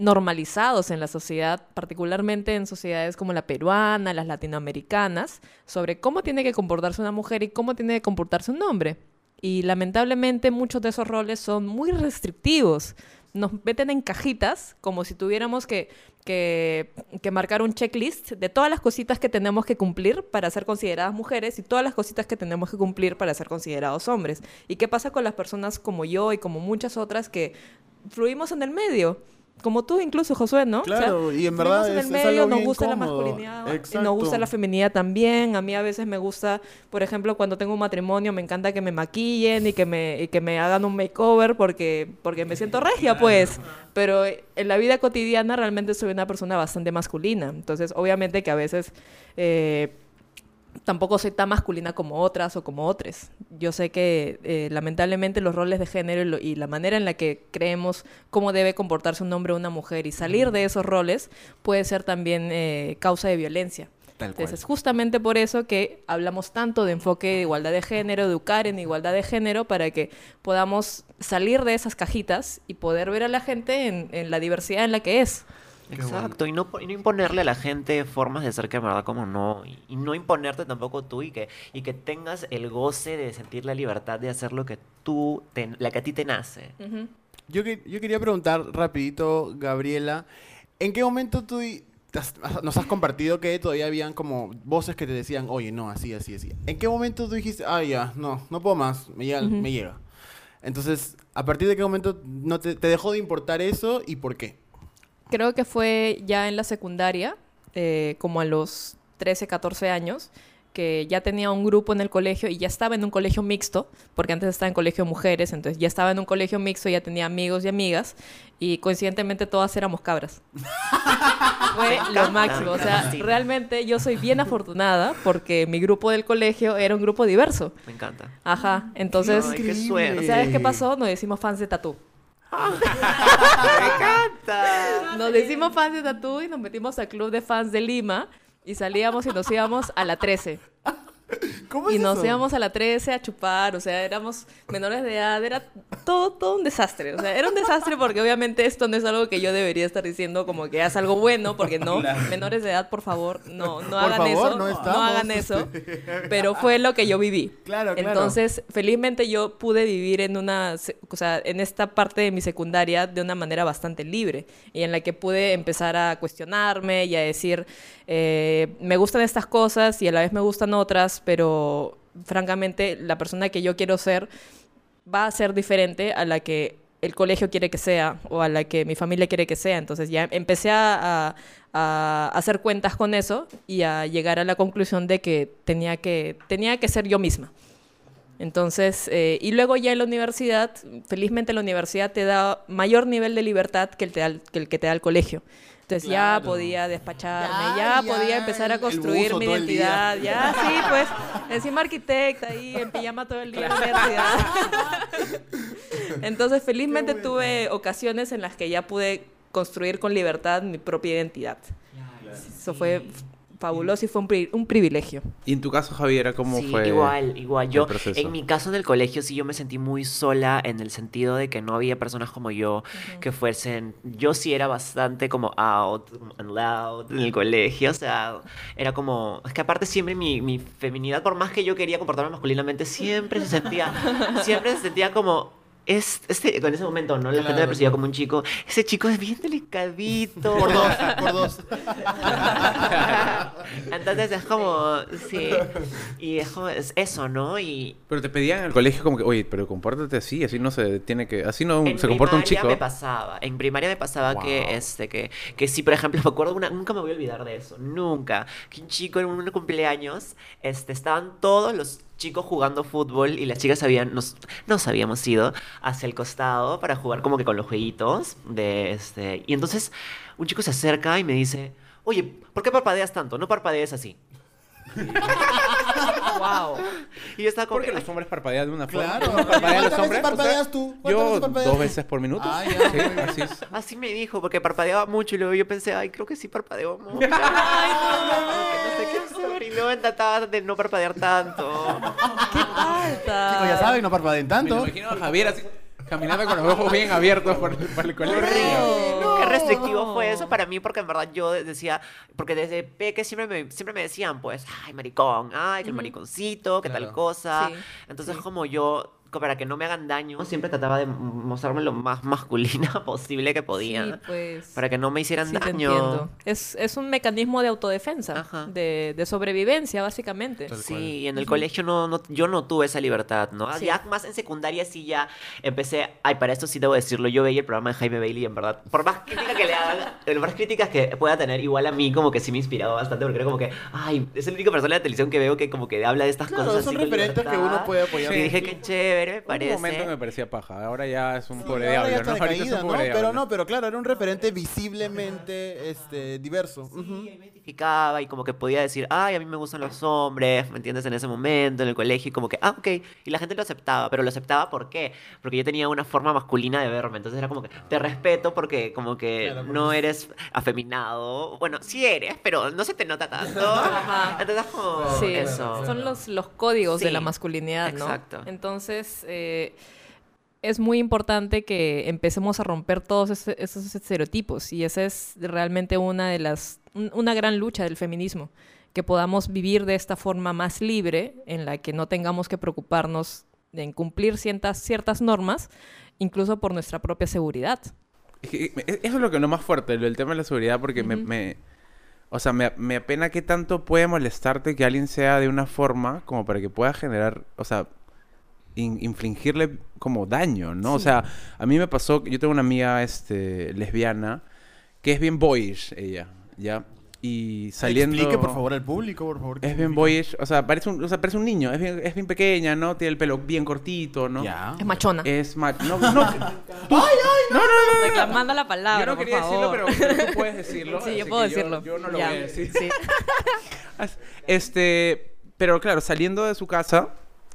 normalizados en la sociedad, particularmente en sociedades como la peruana, las latinoamericanas, sobre cómo tiene que comportarse una mujer y cómo tiene que comportarse un hombre. Y lamentablemente muchos de esos roles son muy restrictivos. Nos meten en cajitas como si tuviéramos que, que, que marcar un checklist de todas las cositas que tenemos que cumplir para ser consideradas mujeres y todas las cositas que tenemos que cumplir para ser considerados hombres. ¿Y qué pasa con las personas como yo y como muchas otras que fluimos en el medio? Como tú incluso, Josué, ¿no? Claro, y en verdad en el es- es medio, algo nos bien gusta la masculinidad, y Exacto. nos gusta la feminidad también. A mí a veces me gusta, por ejemplo, cuando tengo un matrimonio, me encanta que me maquillen y que me, y que me hagan un makeover porque, porque me siento regia, pues. Pero en la vida cotidiana realmente soy una persona bastante masculina. Entonces, obviamente que a veces... eh, tampoco soy tan masculina como otras o como otros. Yo sé que eh, lamentablemente los roles de género y, lo- y la manera en la que creemos cómo debe comportarse un hombre o una mujer y salir de esos roles puede ser también eh, causa de violencia. Tal cual. Entonces, es justamente por eso que hablamos tanto de enfoque de igualdad de género, educar en igualdad de género, para que podamos salir de esas cajitas y poder ver a la gente en, en la diversidad en la que es. Exacto, y no, y no imponerle a la gente formas de ser que en verdad como no, y, y no imponerte tampoco tú y que, y que tengas el goce de sentir la libertad de hacer lo que tú, te- la que a ti te nace. Yo, que- yo quería preguntar rapidito, Gabriela, ¿en qué momento tú has- nos has compartido que todavía habían como voces que te decían, oye, no, así, así, así? ¿En qué momento tú dijiste, ah, ya, no, no puedo más, me llega, me llega? Entonces, ¿a partir de qué momento no te, te dejó de importar eso y por qué? Creo que fue ya en la secundaria, eh, como a los 13, 14 años, que ya tenía un grupo en el colegio y ya estaba en un colegio mixto, porque antes estaba en colegio de mujeres, entonces ya estaba en un colegio mixto, ya tenía amigos y amigas, y coincidentemente todas éramos cabras. Fue lo máximo, o sea, realmente yo soy bien afortunada porque mi grupo del colegio era un grupo diverso. Me encanta. Ajá, entonces, Ay, qué. ¿sabes qué pasó? Nos decimos fans de Tatú. Me encanta. Nos decimos fans de Tatú y nos metimos al club de fans de Lima y salíamos y nos íbamos a la 13. ¿Cómo Y es nos eso? íbamos a la 13 a chupar, o sea, éramos menores de edad, era todo, todo un desastre. O sea, era un desastre porque obviamente esto no es algo que yo debería estar diciendo como que es algo bueno, porque no, menores de edad, por favor, no, no Por hagan favor, eso, no no, hagan eso. Pero fue lo que yo viví. Claro, claro. Entonces, felizmente yo pude vivir en una, o sea, en esta parte de mi secundaria de una manera bastante libre y en la que pude empezar a cuestionarme y a decir, eh, me gustan estas cosas y a la vez me gustan otras, pero francamente la persona que yo quiero ser va a ser diferente a la que el colegio quiere que sea o a la que mi familia quiere que sea. Entonces ya empecé a, hacer cuentas con eso y a llegar a la conclusión de que tenía que, tenía que ser yo misma. Entonces, eh, y luego ya en la universidad, felizmente la universidad te da mayor nivel de libertad que, el que te da el colegio. Entonces ya Claro. podía despacharme, Ya, ya, ya, podía empezar a construir mi identidad. Ya, sí, pues, encima arquitecta ahí en pijama todo el día en la universidad. Entonces, felizmente tuve ocasiones en las que ya pude construir con libertad mi propia identidad. Eso fue fabuloso y fue un, pri- un privilegio. Y en tu caso, Javiera, ¿cómo sí, fue? igual, igual. Yo, proceso? en mi caso en el colegio, sí, yo me sentí muy sola en el sentido de que no había personas como yo que fuesen. Yo sí era bastante como out and loud en el colegio, o sea, era como. Es que aparte, siempre mi, mi feminidad, por más que yo quería comportarme masculinamente, siempre se sentía. siempre se sentía como. Es, este, en ese momento, ¿no? La gente me claro. como un chico. Ese chico es bien delicadito. Por dos, por dos. Entonces es como, sí, y es como, es eso, ¿no? Y Pero te pedían en el colegio como que, oye, pero compórtate así, así no se tiene que, así no en se comporta un primaria chico. me pasaba, en primaria me pasaba Wow. que, este, que, que sí, por ejemplo, me acuerdo una, nunca me voy a olvidar de eso, nunca, que un chico en un cumpleaños, este, estaban todos los chicos jugando fútbol y las chicas habían, nos, nos habíamos ido hacia el costado para jugar como que con los jueguitos de este, y entonces un chico se acerca y me dice, oye, ¿por qué parpadeas tanto? No parpadees así. Wow. Y yo estaba como Porque que, los hombres parpadean de una forma. Claro. ¿Cómo parpadean los ¿Cuántas hombres? veces O sea, parpadeas tú? ¿Cuántas Yo veces parpadeas dos veces por minuto. Ah, ya, Sí, así es. Así me dijo, porque parpadeaba mucho y luego yo pensé, ay, creo que sí parpadeo mucho. Ay, no, no sé qué hacer. Y luego trataba de no parpadear tanto. Falta. Chicos, ya saben, no parpadeen Me tanto. lo imagino a Javier así, caminando con los ojos bien abiertos por, por el colegio. Horrible. Qué restrictivo fue eso para mí, porque en verdad yo decía, porque desde peque siempre me, siempre me decían, pues, ay, maricón, ay, que el mariconcito, que tal Claro. cosa. Sí, Entonces, como yo, para que no me hagan daño, siempre trataba de mostrarme lo más masculina posible que podía. Sí, pues. Para que no me hicieran sí te daño. entiendo. Es, es un mecanismo de autodefensa, Ajá. de, de sobrevivencia, básicamente. Tal Sí, cual. y en el colegio no, no, yo no tuve esa libertad, ¿no? Sí. Ya más en secundaria sí ya empecé, ay, para esto sí debo decirlo, yo veía el programa de Jaime Bailey, en verdad, por más crítica que le hagan, por más críticas que pueda tener, igual a mí como que sí me inspiraba bastante, porque era como que, ay, es la única persona de televisión que veo que como que habla de estas Claro, cosas son así referentes que uno puede apoyar. Y dije, qué chévere, me En un momento me parecía paja, ahora ya es un Sí, pobre diablo, está ¿no? Pero no, pero claro, era un referente visiblemente este, diverso. Me identificaba y como que podía decir, ay, a mí me gustan los hombres, ¿me entiendes? En ese momento, en el colegio, y como que, ah, ok. Y la gente lo aceptaba, pero lo aceptaba ¿por qué? Porque yo tenía una forma masculina de verme, entonces era como que, te respeto porque como que Claro, porque no eres afeminado. Bueno, sí eres, pero no se te nota tanto. Ajá. Entonces como Sí, eso. son los, los códigos de la masculinidad, ¿no? exacto. Entonces, eh, es muy importante que empecemos a romper todos ese- esos estereotipos y esa es realmente una de las, un- una gran lucha del feminismo, que podamos vivir de esta forma más libre, en la que no tengamos que preocuparnos en cumplir ciertas, ciertas normas, incluso por nuestra propia seguridad. Es que, eh, Eso es lo que no más fuerte, lo del tema de la seguridad, porque me, me- O sea, me, me apena que tanto puede molestarte que alguien sea de una forma como para que pueda generar. O sea, in- infligirle como daño, ¿no? O Sí. sea, a mí me pasó. Yo tengo una amiga este, lesbiana que es bien boyish, ella, ¿ya? Y saliendo. Explique, por favor, al público, por favor. Es bien boyish, o sea, parece un, o sea, parece un niño, es bien, es bien pequeña, ¿no? Tiene el pelo bien cortito, ¿no? Ya. Es machona. Es ma- no, no, no, no, no, no, no. Reclamando la palabra, Yo no por quería decirlo, favor. pero, pero tú puedes decirlo. Sí, yo puedo decirlo. Yo, no lo Ya. voy a decir. Sí. Este, pero claro, saliendo de su casa,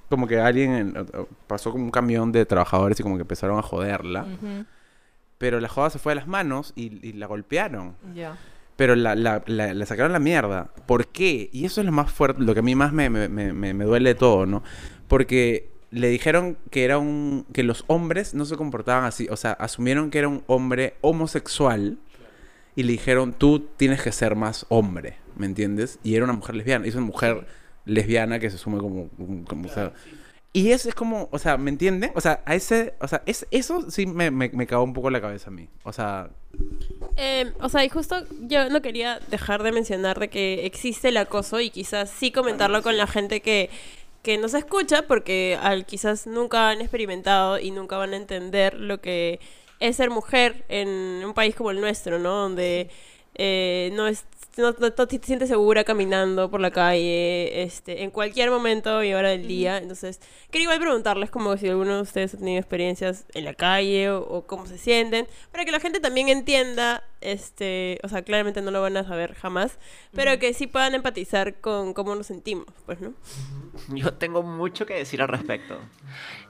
como que alguien en- pasó como un camión de trabajadores y como que empezaron a joderla. Pero la joda se fue de las manos y, y la golpearon. Ya. Pero la, la, la- le sacaron la mierda. ¿Por qué? Y eso es lo más fuerte, lo que a mí más me, me, me, me- me duele de todo, ¿no? Porque le dijeron que era un. que los hombres no se comportaban así. O sea, asumieron que era un hombre homosexual. Y le dijeron, tú tienes que ser más hombre, ¿me entiendes? Y era una mujer lesbiana. Y es una mujer lesbiana que se asume como. como- o sea, y eso es como, o sea, ¿me entienden? O sea, a ese, o sea, es, eso sí me, me, me cagó un poco la cabeza a mí. O sea, Eh, o sea, y justo yo no quería dejar de mencionar de que existe el acoso y quizás sí comentarlo con la gente que, que nos escucha porque al, quizás nunca han experimentado y nunca van a entender lo que es ser mujer en un país como el nuestro, ¿no? Donde eh, no es no, no- no te sientes segura caminando por la calle, este, en cualquier momento y hora del día. Entonces, quería igual preguntarles como si alguno de ustedes ha tenido experiencias en la calle o, o cómo se sienten, para que la gente también entienda, este, o sea, claramente no lo van a saber jamás, pero que sí puedan empatizar con cómo nos sentimos, pues, ¿no? Yo tengo mucho que decir al respecto.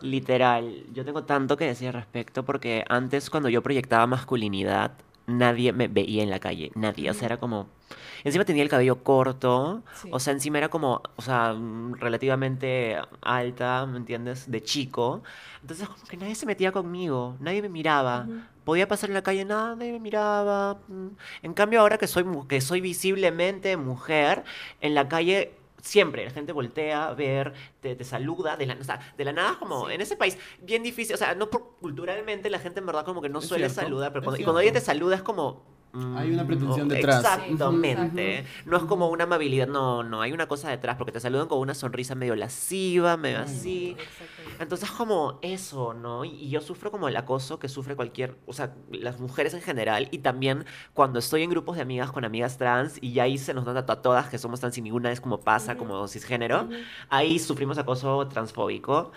Literal, yo tengo tanto que decir al respecto porque antes cuando yo proyectaba masculinidad, nadie me veía en la calle, nadie, o sea, era como... Encima tenía el cabello corto, Sí. o sea, encima era como, o sea, mm, relativamente alta, ¿me entiendes? De chico. Entonces como que nadie se metía conmigo, nadie me miraba. Podía pasar en la calle, nada, nadie me miraba. mm. En cambio, ahora que soy, que soy visiblemente mujer, en la calle siempre la gente voltea a ver, te, te saluda, de la, o sea, de la nada, como en ese país, bien difícil, o sea, no por, culturalmente la gente en verdad como que no Es suele cierto, saludar, pero es cuando, y cuando alguien te saluda es como... mm, Hay una pretensión oh, detrás. Exactamente. No es como una amabilidad, no, no, hay una cosa detrás, porque te saludan con una sonrisa medio lasciva, medio así. Entonces, como eso, ¿no? Y, yo sufro como el acoso que sufre cualquier, o sea, las mujeres en general. Y también cuando estoy en grupos de amigas con amigas trans y ya ahí se nos nota a todas que somos trans y ninguna es como pasa, como cisgénero, ahí sufrimos acoso transfóbico.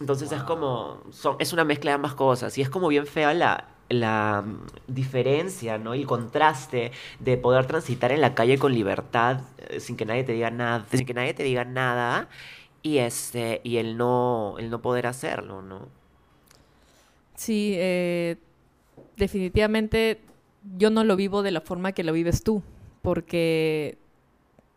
Entonces es como, son, es una mezcla de ambas cosas y es como bien fea la, la mm, diferencia, ¿no? El contraste de poder transitar en la calle con libertad, eh, sin que nadie te diga nada, sin que nadie te diga nada, y este, y el no, el no poder hacerlo, ¿no? Sí, eh, definitivamente yo no lo vivo de la forma que lo vives tú, porque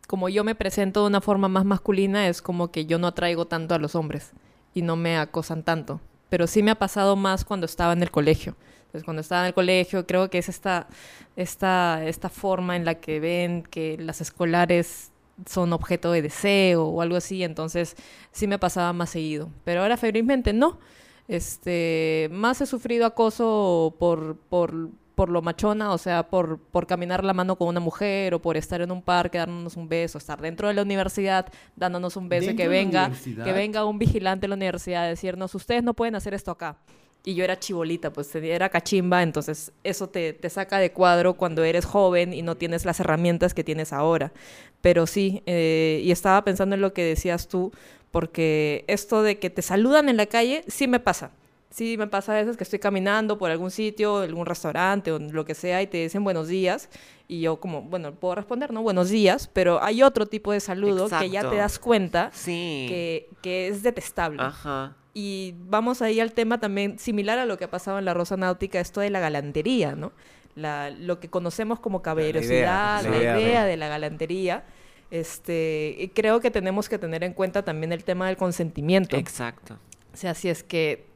como yo me presento de una forma más masculina, es como que yo no atraigo tanto a los hombres y no me acosan tanto. Pero sí me ha pasado más cuando estaba en el colegio. Entonces, cuando estaba en el colegio, creo que es esta, esta, esta forma en la que ven que las escolares son objeto de deseo o algo así, entonces sí me pasaba más seguido. Pero ahora felizmente no. Este, más he sufrido acoso por, por, por lo machona, o sea, por, por caminar la mano con una mujer o por estar en un parque dándonos un beso, estar dentro de la universidad dándonos un beso y que ¿Dentro de la venga, que venga un vigilante de la universidad a decirnos, ustedes no pueden hacer esto acá. Y yo era chibolita, pues era cachimba, entonces eso te, te saca de cuadro cuando eres joven y no tienes las herramientas que tienes ahora. Pero sí, eh, y estaba pensando en lo que decías tú, porque esto de que te saludan en la calle sí me pasa. Sí me pasa a veces que estoy caminando por algún sitio, algún restaurante o lo que sea y te dicen buenos días y yo como, bueno, puedo responder, ¿no? Buenos días, pero hay otro tipo de saludo que ya te das cuenta Sí. que, que es detestable. Ajá. Y vamos ahí al tema también similar a lo que ha pasado en la Rosa Náutica, esto de la galantería, ¿no? La, lo que conocemos como caballerosidad, la la idea, idea, ¿no? de la galantería. Este, creo que tenemos que tener en cuenta también el tema del consentimiento. Exacto. O sea, si es que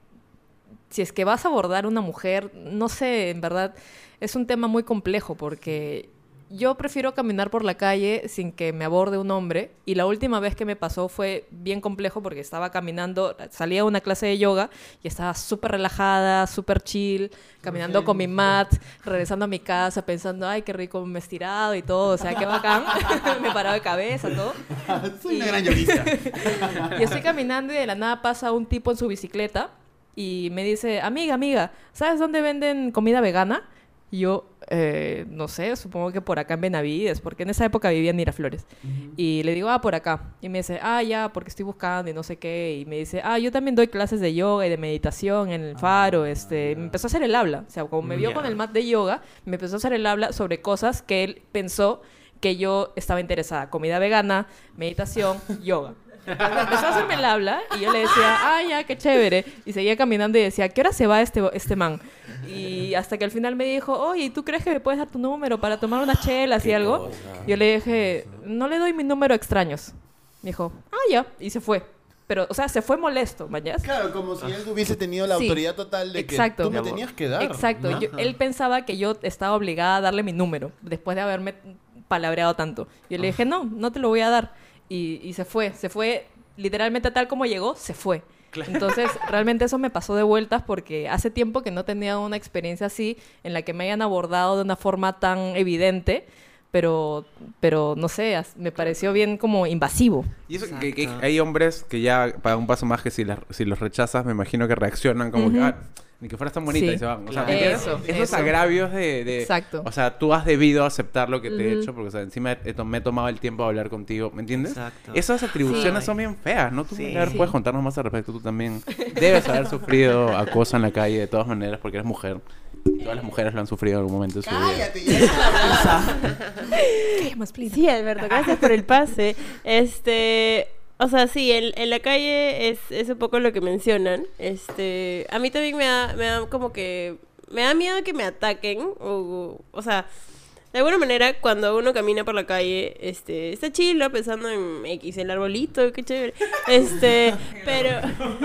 si es que vas a abordar una mujer, no sé, en verdad es un tema muy complejo porque yo prefiero caminar por la calle sin que me aborde un hombre y la última vez que me pasó fue bien complejo porque estaba caminando, salía a una clase de yoga y estaba súper relajada, súper chill, caminando con mi mat, regresando a mi casa pensando, ay, qué rico me he estirado y todo, o sea, qué bacán, me he parado de cabeza, todo. Soy una gran llorista. Y estoy caminando y de la nada pasa un tipo en su bicicleta y me dice, amiga, amiga, ¿sabes dónde venden comida vegana? Y yo, eh, no sé, supongo que por acá en Benavides, porque en esa época vivía en Miraflores. Y le digo, ah, por acá. Y me dice, ah, ya, porque estoy buscando y no sé qué. Y me dice, ah, yo también doy clases de yoga y de meditación en el faro. Este, me empezó a hacer el habla. O sea, como me vio con el mat de yoga, me empezó a hacer el habla sobre cosas que él pensó que yo estaba interesada. Comida vegana, meditación, yoga. Entonces, empezó a hacerme el habla y yo le decía, ah, ya, qué chévere. Y seguía caminando y decía, ¿a qué hora se va este, este man? Y hasta que al final me dijo, oye, ¿tú crees que me puedes dar tu número para tomar unas chelas y algo? Yo le dije, no le doy mi número a extraños. Me dijo, ah, ya. Y se fue. Pero, o sea, se fue molesto, ¿mañas? Claro, como si él hubiese tenido la Sí. autoridad total de Exacto. que tú me tenías que dar. Exacto. Yo- él pensaba que yo estaba obligada a darle mi número después de haberme palabreado tanto. Yo le dije, no, no te lo voy a dar. Y, y se fue, se fue literalmente tal como llegó, se fue. Entonces, realmente eso me pasó de vueltas porque hace tiempo que no tenía una experiencia así en la que me hayan abordado de una forma tan evidente, pero, pero no sé, me pareció bien como invasivo. Y eso que, hay hombres que ya para un paso más que si, las- si los rechazas, me imagino que reaccionan como que, ah, ni que fueras tan bonita Sí. y se van. Esos eso. agravios de, de- Exacto. O sea, tú has debido aceptar lo que te he hecho porque, o sea, encima he to- me he tomado el tiempo de hablar contigo, ¿me entiendes? Exacto. Esas atribuciones Sí. son bien feas, ¿no? Tú, Sí. puedes contarnos más al respecto. Tú también debes haber sufrido acoso en la calle de todas maneras porque eres mujer. Todas las mujeres lo han sufrido en algún momento de su vida. Cállate, ya es la. Sí, Alberto, gracias por el pase. Este, o sea, sí, en, en la calle es, es un poco lo que mencionan. Este, a mí también me da, me da como que, me da miedo que me ataquen. O, o sea, de alguna manera, cuando uno camina por la calle, este, está chilo pensando en X, el arbolito, qué chévere. Este, pero...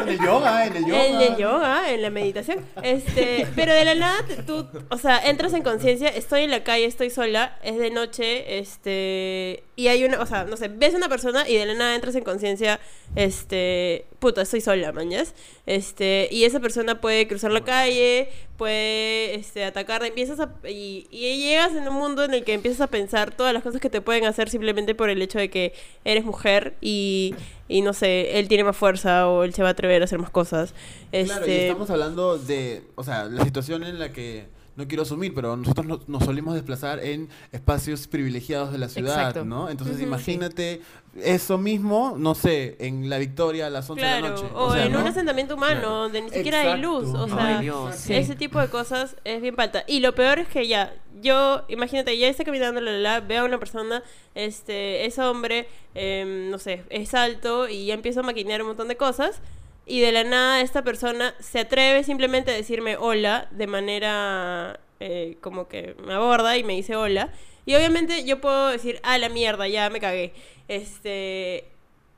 En el yoga, en el yoga. En el yoga, en la meditación. Este, pero de la nada tú, o sea, entras en conciencia, estoy en la calle, estoy sola, es de noche, este, y hay una, o sea, no sé, ves a una persona y de la nada entras en conciencia, este, puta, estoy sola, mañas. Este, y esa persona puede cruzar la calle, puede este atacarte, empiezas a y, y llegas en un mundo en el que empiezas a pensar todas las cosas que te pueden hacer simplemente por el hecho de que eres mujer y y no sé, él tiene más fuerza o él se va a atrever a hacer más cosas. Este, Claro, y estamos hablando de, o sea, la situación en la que no quiero asumir, pero nosotros nos, nos solimos desplazar en espacios privilegiados de la ciudad, Exacto. ¿no? Entonces Ujú, imagínate eso mismo, no sé, en La Victoria a las 11 de la noche. o, sea, en ¿no? un asentamiento humano Claro. donde ni siquiera hay luz, o sea, Ay, Dios. Sí. ese tipo de cosas es bien falta. Y lo peor es que ya, yo, imagínate, ya está caminando, la, la, veo a una persona, este, es hombre, em, no sé, es alto y ya empiezo a maquinear un montón de cosas. Y de la nada esta persona se atreve simplemente a decirme hola de manera eh, como que me aborda y me dice hola. Y obviamente yo puedo decir, ah, la mierda, ya me cagué. Este.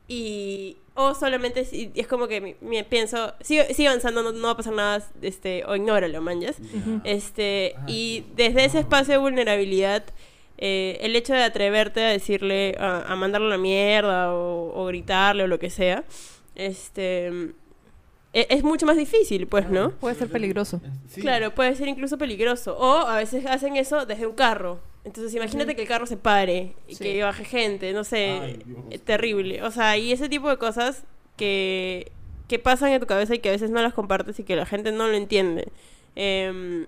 Y. O solamente si- es como que mi- pienso, sigue, sigue avanzando, no, no va a pasar nada, este, o ignóralo, manjas. Este, y desde ese espacio de vulnerabilidad, eh, el hecho de atreverte a decirle, a, a mandarle la mierda o, o gritarle o lo que sea, este, e- es mucho más difícil, pues, ¿no? Puede ser peligroso. Sí. Claro, puede ser incluso peligroso. O a veces hacen eso desde un carro. Entonces imagínate que el carro se pare y Sí. que baje gente, no sé, Ay, eh, terrible. O sea, y ese tipo de cosas que, que pasan en tu cabeza y que a veces no las compartes y que la gente no lo entiende. Em,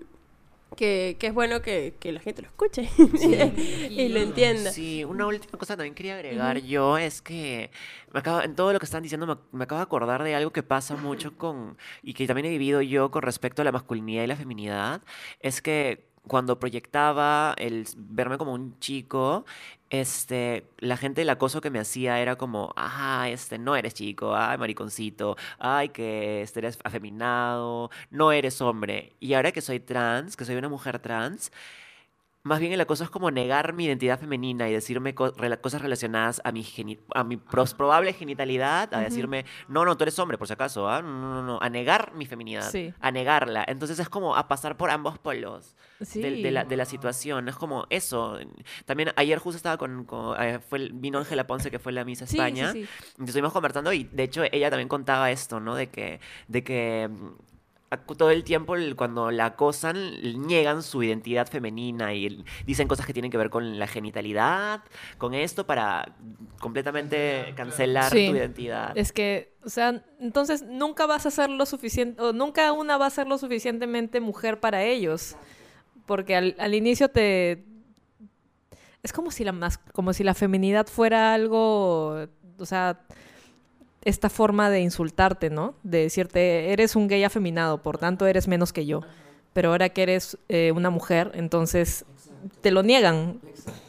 que, que es bueno que, que la gente lo escuche y lo entienda. Sí, una última cosa también quería agregar yo es que me acabo, en todo lo que están diciendo me, me acabo de acordar de algo que pasa mucho con, y que también he vivido yo con respecto a la masculinidad y la feminidad, es que cuando proyectaba el verme como un chico, este, la gente el acoso que me hacía era como, ah, este, no eres chico, ay, mariconcito, ay, que este, eres afeminado, no eres hombre. Y ahora que soy trans, que soy una mujer trans, más bien el acoso es como negar mi identidad femenina y decirme co- cosas relacionadas a mi, a mi probable genitalidad, a decirme, no, no, tú eres hombre, por si acaso, ¿ah? no, no, no, a negar mi feminidad, Sí. a negarla. Entonces es como a pasar por ambos polos Sí. de, de la, de la situación. Es como eso. También ayer justo estaba con, con- eh, fue, vino Ángela Ponce, que fue la Miss España. sí. Y estuvimos conversando y de hecho ella también contaba esto, ¿no? De que, de que todo el tiempo cuando la acosan niegan su identidad femenina y dicen cosas que tienen que ver con la genitalidad, con esto para completamente cancelar Sí. tu identidad. Es que, o sea, entonces nunca vas a ser lo suficiente, o nunca una va a ser lo suficientemente mujer para ellos. Porque al, al inicio te... Es como si, la mas- como si la feminidad fuera algo, o sea, esta forma de insultarte, ¿no? De decirte, eres un gay afeminado, por tanto eres menos que yo. Pero ahora que eres eh, una mujer, entonces te lo niegan.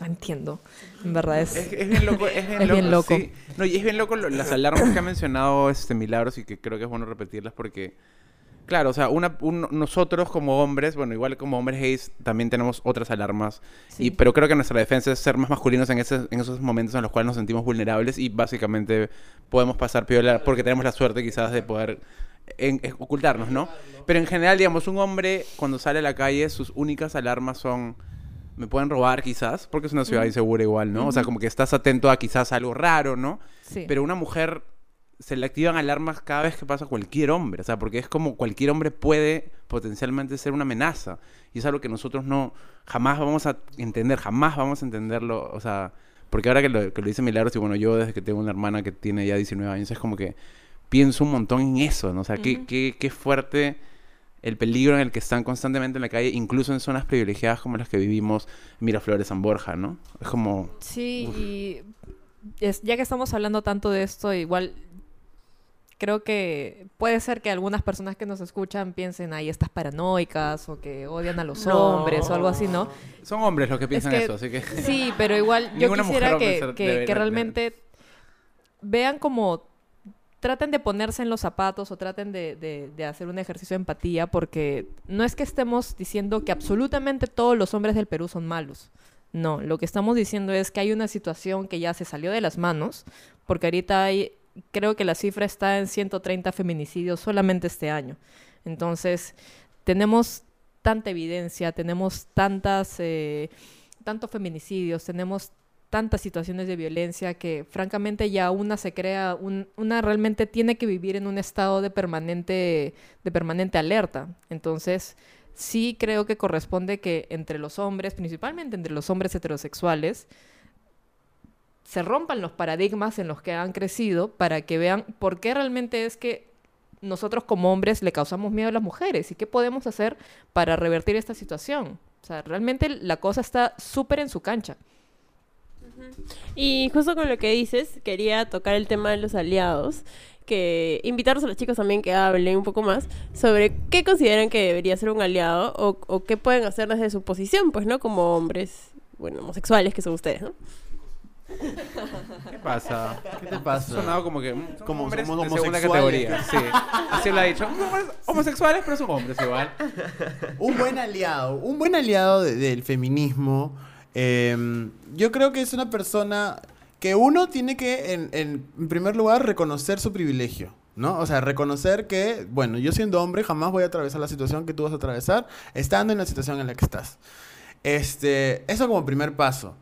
No entiendo. En verdad es... Es, es bien loco, es bien Es loco. bien loco. sí. No, y es bien loco lo- las alarmas que ha mencionado este Milagros y que creo que es bueno repetirlas porque, claro, o sea, una, un- nosotros como hombres, bueno, igual como hombres gays, también tenemos otras alarmas. Sí. Y, pero creo que nuestra defensa es ser más masculinos en, ese- en esos momentos en los cuales nos sentimos vulnerables y básicamente podemos pasar piola porque tenemos la suerte quizás de poder en- en ocultarnos, ¿no? Pero en general, digamos, un hombre cuando sale a la calle, sus únicas alarmas son me pueden robar quizás, porque es una ciudad insegura igual, ¿no? O sea, como que estás atento a quizás algo raro, ¿no? Sí. Pero una mujer se le activan alarmas cada vez que pasa cualquier hombre, o sea, porque es como cualquier hombre puede potencialmente ser una amenaza. Y es algo que nosotros no, jamás vamos a entender, jamás vamos a entenderlo, o sea, porque ahora que lo, que lo dice Milagros, y bueno, yo desde que tengo una hermana que tiene ya 19 años, es como que pienso un montón en eso, ¿no? O sea, qué, qué, qué fuerte el peligro en el que están constantemente en la calle, incluso en zonas privilegiadas como las que vivimos Miraflores, San Borja, ¿no? Es como... Sí, y es- ya que estamos hablando tanto de esto, igual creo que puede ser que algunas personas que nos escuchan piensen, ahí estas paranoicas o que odian a los No. hombres o algo así, ¿no? Son hombres los que piensan que- eso, así que... Sí, pero igual yo quisiera que, que- realmente vean como traten de ponerse en los zapatos o traten de, de- de hacer un ejercicio de empatía porque no es que estemos diciendo que absolutamente todos los hombres del Perú son malos. No, lo que estamos diciendo es que hay una situación que ya se salió de las manos porque ahorita hay, creo que la cifra está en 130 feminicidios solamente este año. Entonces, tenemos tanta evidencia, tenemos tantas, eh, tantos feminicidios, tenemos tantas situaciones de violencia que francamente ya una se crea, un- una realmente tiene que vivir en un estado de permanente, de permanente alerta. Entonces, sí creo que corresponde que entre los hombres, principalmente entre los hombres heterosexuales, se rompan los paradigmas en los que han crecido para que vean por qué realmente es que nosotros como hombres le causamos miedo a las mujeres y qué podemos hacer para revertir esta situación. O sea, realmente la cosa está súper en su cancha. Y justo con lo que dices, quería tocar el tema de los aliados, que invitarlos a los chicos también que hablen un poco más sobre qué consideran que debería ser un aliado o, qué pueden hacer desde su posición, pues, ¿no? Como hombres, bueno, homosexuales que son ustedes, ¿no? ¿Qué pasa? ¿Qué te pasa? Ha sonado como que mm, son Como hombres somos de segunda homosexuales. categoría. Sí, así lo ha dicho. Hombres homosexuales, pero son hombres igual. Un buen aliado, un buen aliado de- del feminismo. eh, yo creo que es una persona que uno tiene que, en, en- en primer lugar, reconocer su privilegio. ¿No? O sea, reconocer que, bueno, yo siendo hombre jamás voy a atravesar la situación que tú vas a atravesar estando en la situación en la que estás. Este, eso como primer paso.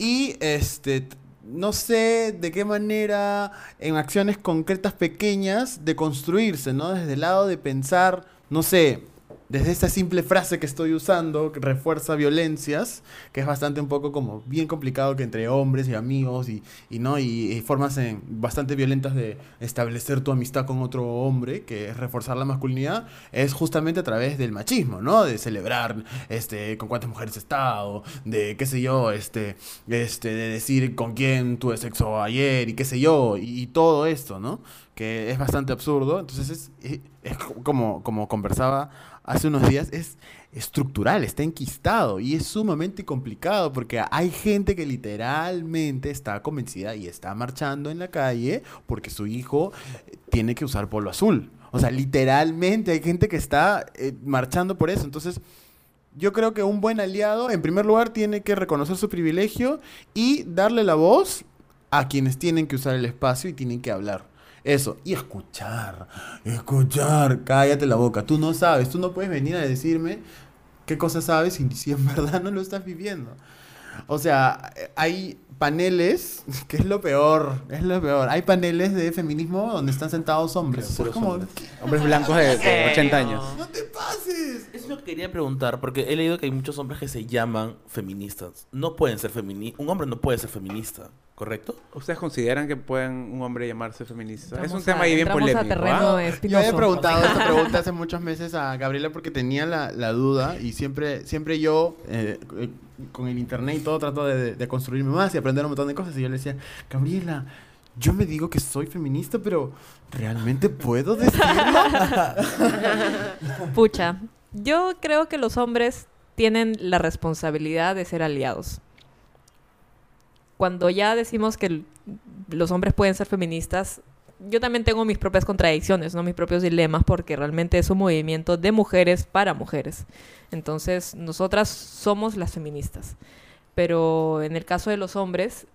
Y este, no sé de qué manera en acciones concretas pequeñas de construirse, ¿no? Desde el lado de pensar, no sé, desde esta simple frase que estoy usando, que refuerza violencias, que es bastante un poco como bien complicado que entre hombres y amigos y, y no y, formas bastante violentas de establecer tu amistad con otro hombre, que es reforzar la masculinidad, es justamente a través del machismo, ¿no? De celebrar este con cuántas mujeres has estado, de qué sé yo, este este de decir con quién tuve sexo ayer y qué sé yo, y, todo esto, ¿no? Que es bastante absurdo, entonces es, es- es como como conversaba hace unos días, es estructural, está enquistado y es sumamente complicado porque hay gente que literalmente está convencida y está marchando en la calle porque su hijo eh, tiene que usar polo azul. O sea, literalmente hay gente que está eh, marchando por eso. Entonces, yo creo que un buen aliado, en primer lugar, tiene que reconocer su privilegio y darle la voz a quienes tienen que usar el espacio y tienen que hablar. Eso, y escuchar, escuchar, cállate la boca, tú no sabes, tú no puedes venir a decirme qué cosas sabes si, si en verdad no lo estás viviendo. O sea, hay paneles, que es lo peor, es lo peor. Hay paneles de feminismo donde están sentados hombres. Como, Hombres blancos de, de 80 años. no te pases. Eso es lo que quería preguntar, porque he leído que hay muchos hombres que se llaman feministas. No pueden ser feministas. Un hombre no puede ser feminista, ¿correcto? ¿Ustedes consideran que pueden un hombre llamarse feminista? es un tema a- ahí bien polémico. terreno ¿ah? Yo había preguntado esta pregunta hace muchos meses a Gabriela porque tenía la, la duda y siempre, siempre yo, eh, con el internet y todo, trato de, de construirme más y aprender un montón de cosas. Y yo le decía, Gabriela, yo me digo que soy feminista, pero ¿realmente puedo decirlo? Pucha, yo creo que los hombres tienen la responsabilidad de ser aliados. Cuando ya decimos que los hombres pueden ser feministas, yo también tengo mis propias contradicciones, mis propios dilemas, porque realmente es un movimiento de mujeres para mujeres. Entonces, nosotras somos las feministas. Pero en el caso de los hombres,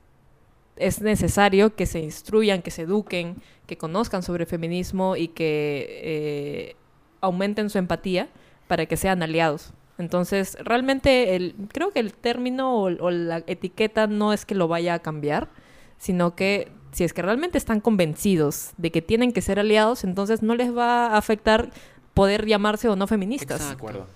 es necesario que se instruyan, que se eduquen, que conozcan sobre feminismo y que eh, aumenten su empatía para que sean aliados. Entonces, realmente el, creo que el término o, o la etiqueta no es que lo vaya a cambiar, sino que si es que realmente están convencidos de que tienen que ser aliados, entonces no les va a afectar poder llamarse o no feministas. Exacto. De acuerdo.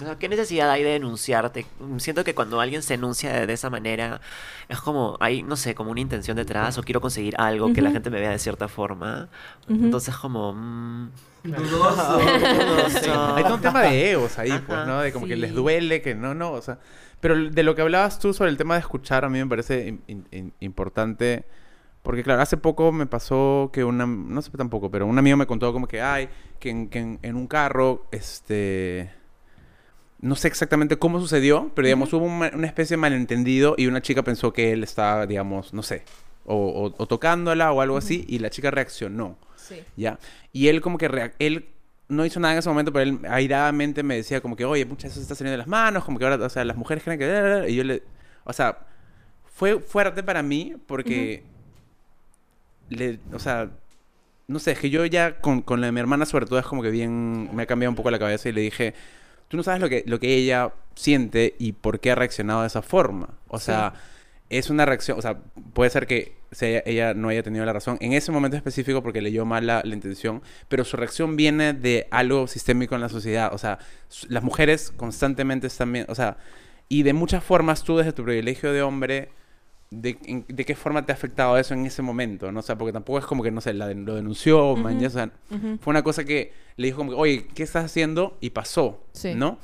O sea, ¿Qué necesidad hay de denunciarte? Siento que cuando alguien se enuncia de, de esa manera, es como, hay, no sé, como una intención detrás, o quiero conseguir algo, que la gente me vea de cierta forma. Ujú. Entonces, como, mm, Dudoso. dudoso. Hay todo un tema de egos ahí, pues, ¿no? De como que les duele, que no, no, o sea... Pero de lo que hablabas tú sobre el tema de escuchar, a mí me parece im- im- im- importante... Porque, claro, hace poco me pasó que una... No sé tampoco, pero un amigo me contó como que, ay, que en, que en, en un carro, este... No sé exactamente cómo sucedió, pero, digamos, hubo un una especie de malentendido y una chica pensó que él estaba, digamos, no sé, o, o- o tocándola o algo así, y la chica reaccionó. Sí. ¿ya? Y él como que, él no hizo nada en ese momento, pero él airadamente me decía como que, oye, muchas veces se está saliendo de las manos, como que ahora, o sea, las mujeres creen que... Y yo le... O sea, fue fuerte para mí porque... le, o sea, no sé, es que yo ya con, con la de mi hermana sobre todo es como que bien... Me ha cambiado un poco la cabeza y le dije, tú no sabes lo que, lo que ella siente y por qué ha reaccionado de esa forma. O sea, es una reacción, o sea, puede ser que se- ella no haya tenido la razón en ese momento específico porque leyó mal la, la intención, pero su reacción viene de algo sistémico en la sociedad. O sea, las mujeres constantemente están bien, o sea, y de muchas formas tú desde tu privilegio de hombre de, en- de qué forma te ha afectado eso en ese momento, ¿no? O sea, porque tampoco es como que, no sé, la lo denunció, man, ya, o sea, fue una cosa que le dijo como que, oye, ¿qué estás haciendo? Y pasó, Sí. ¿no?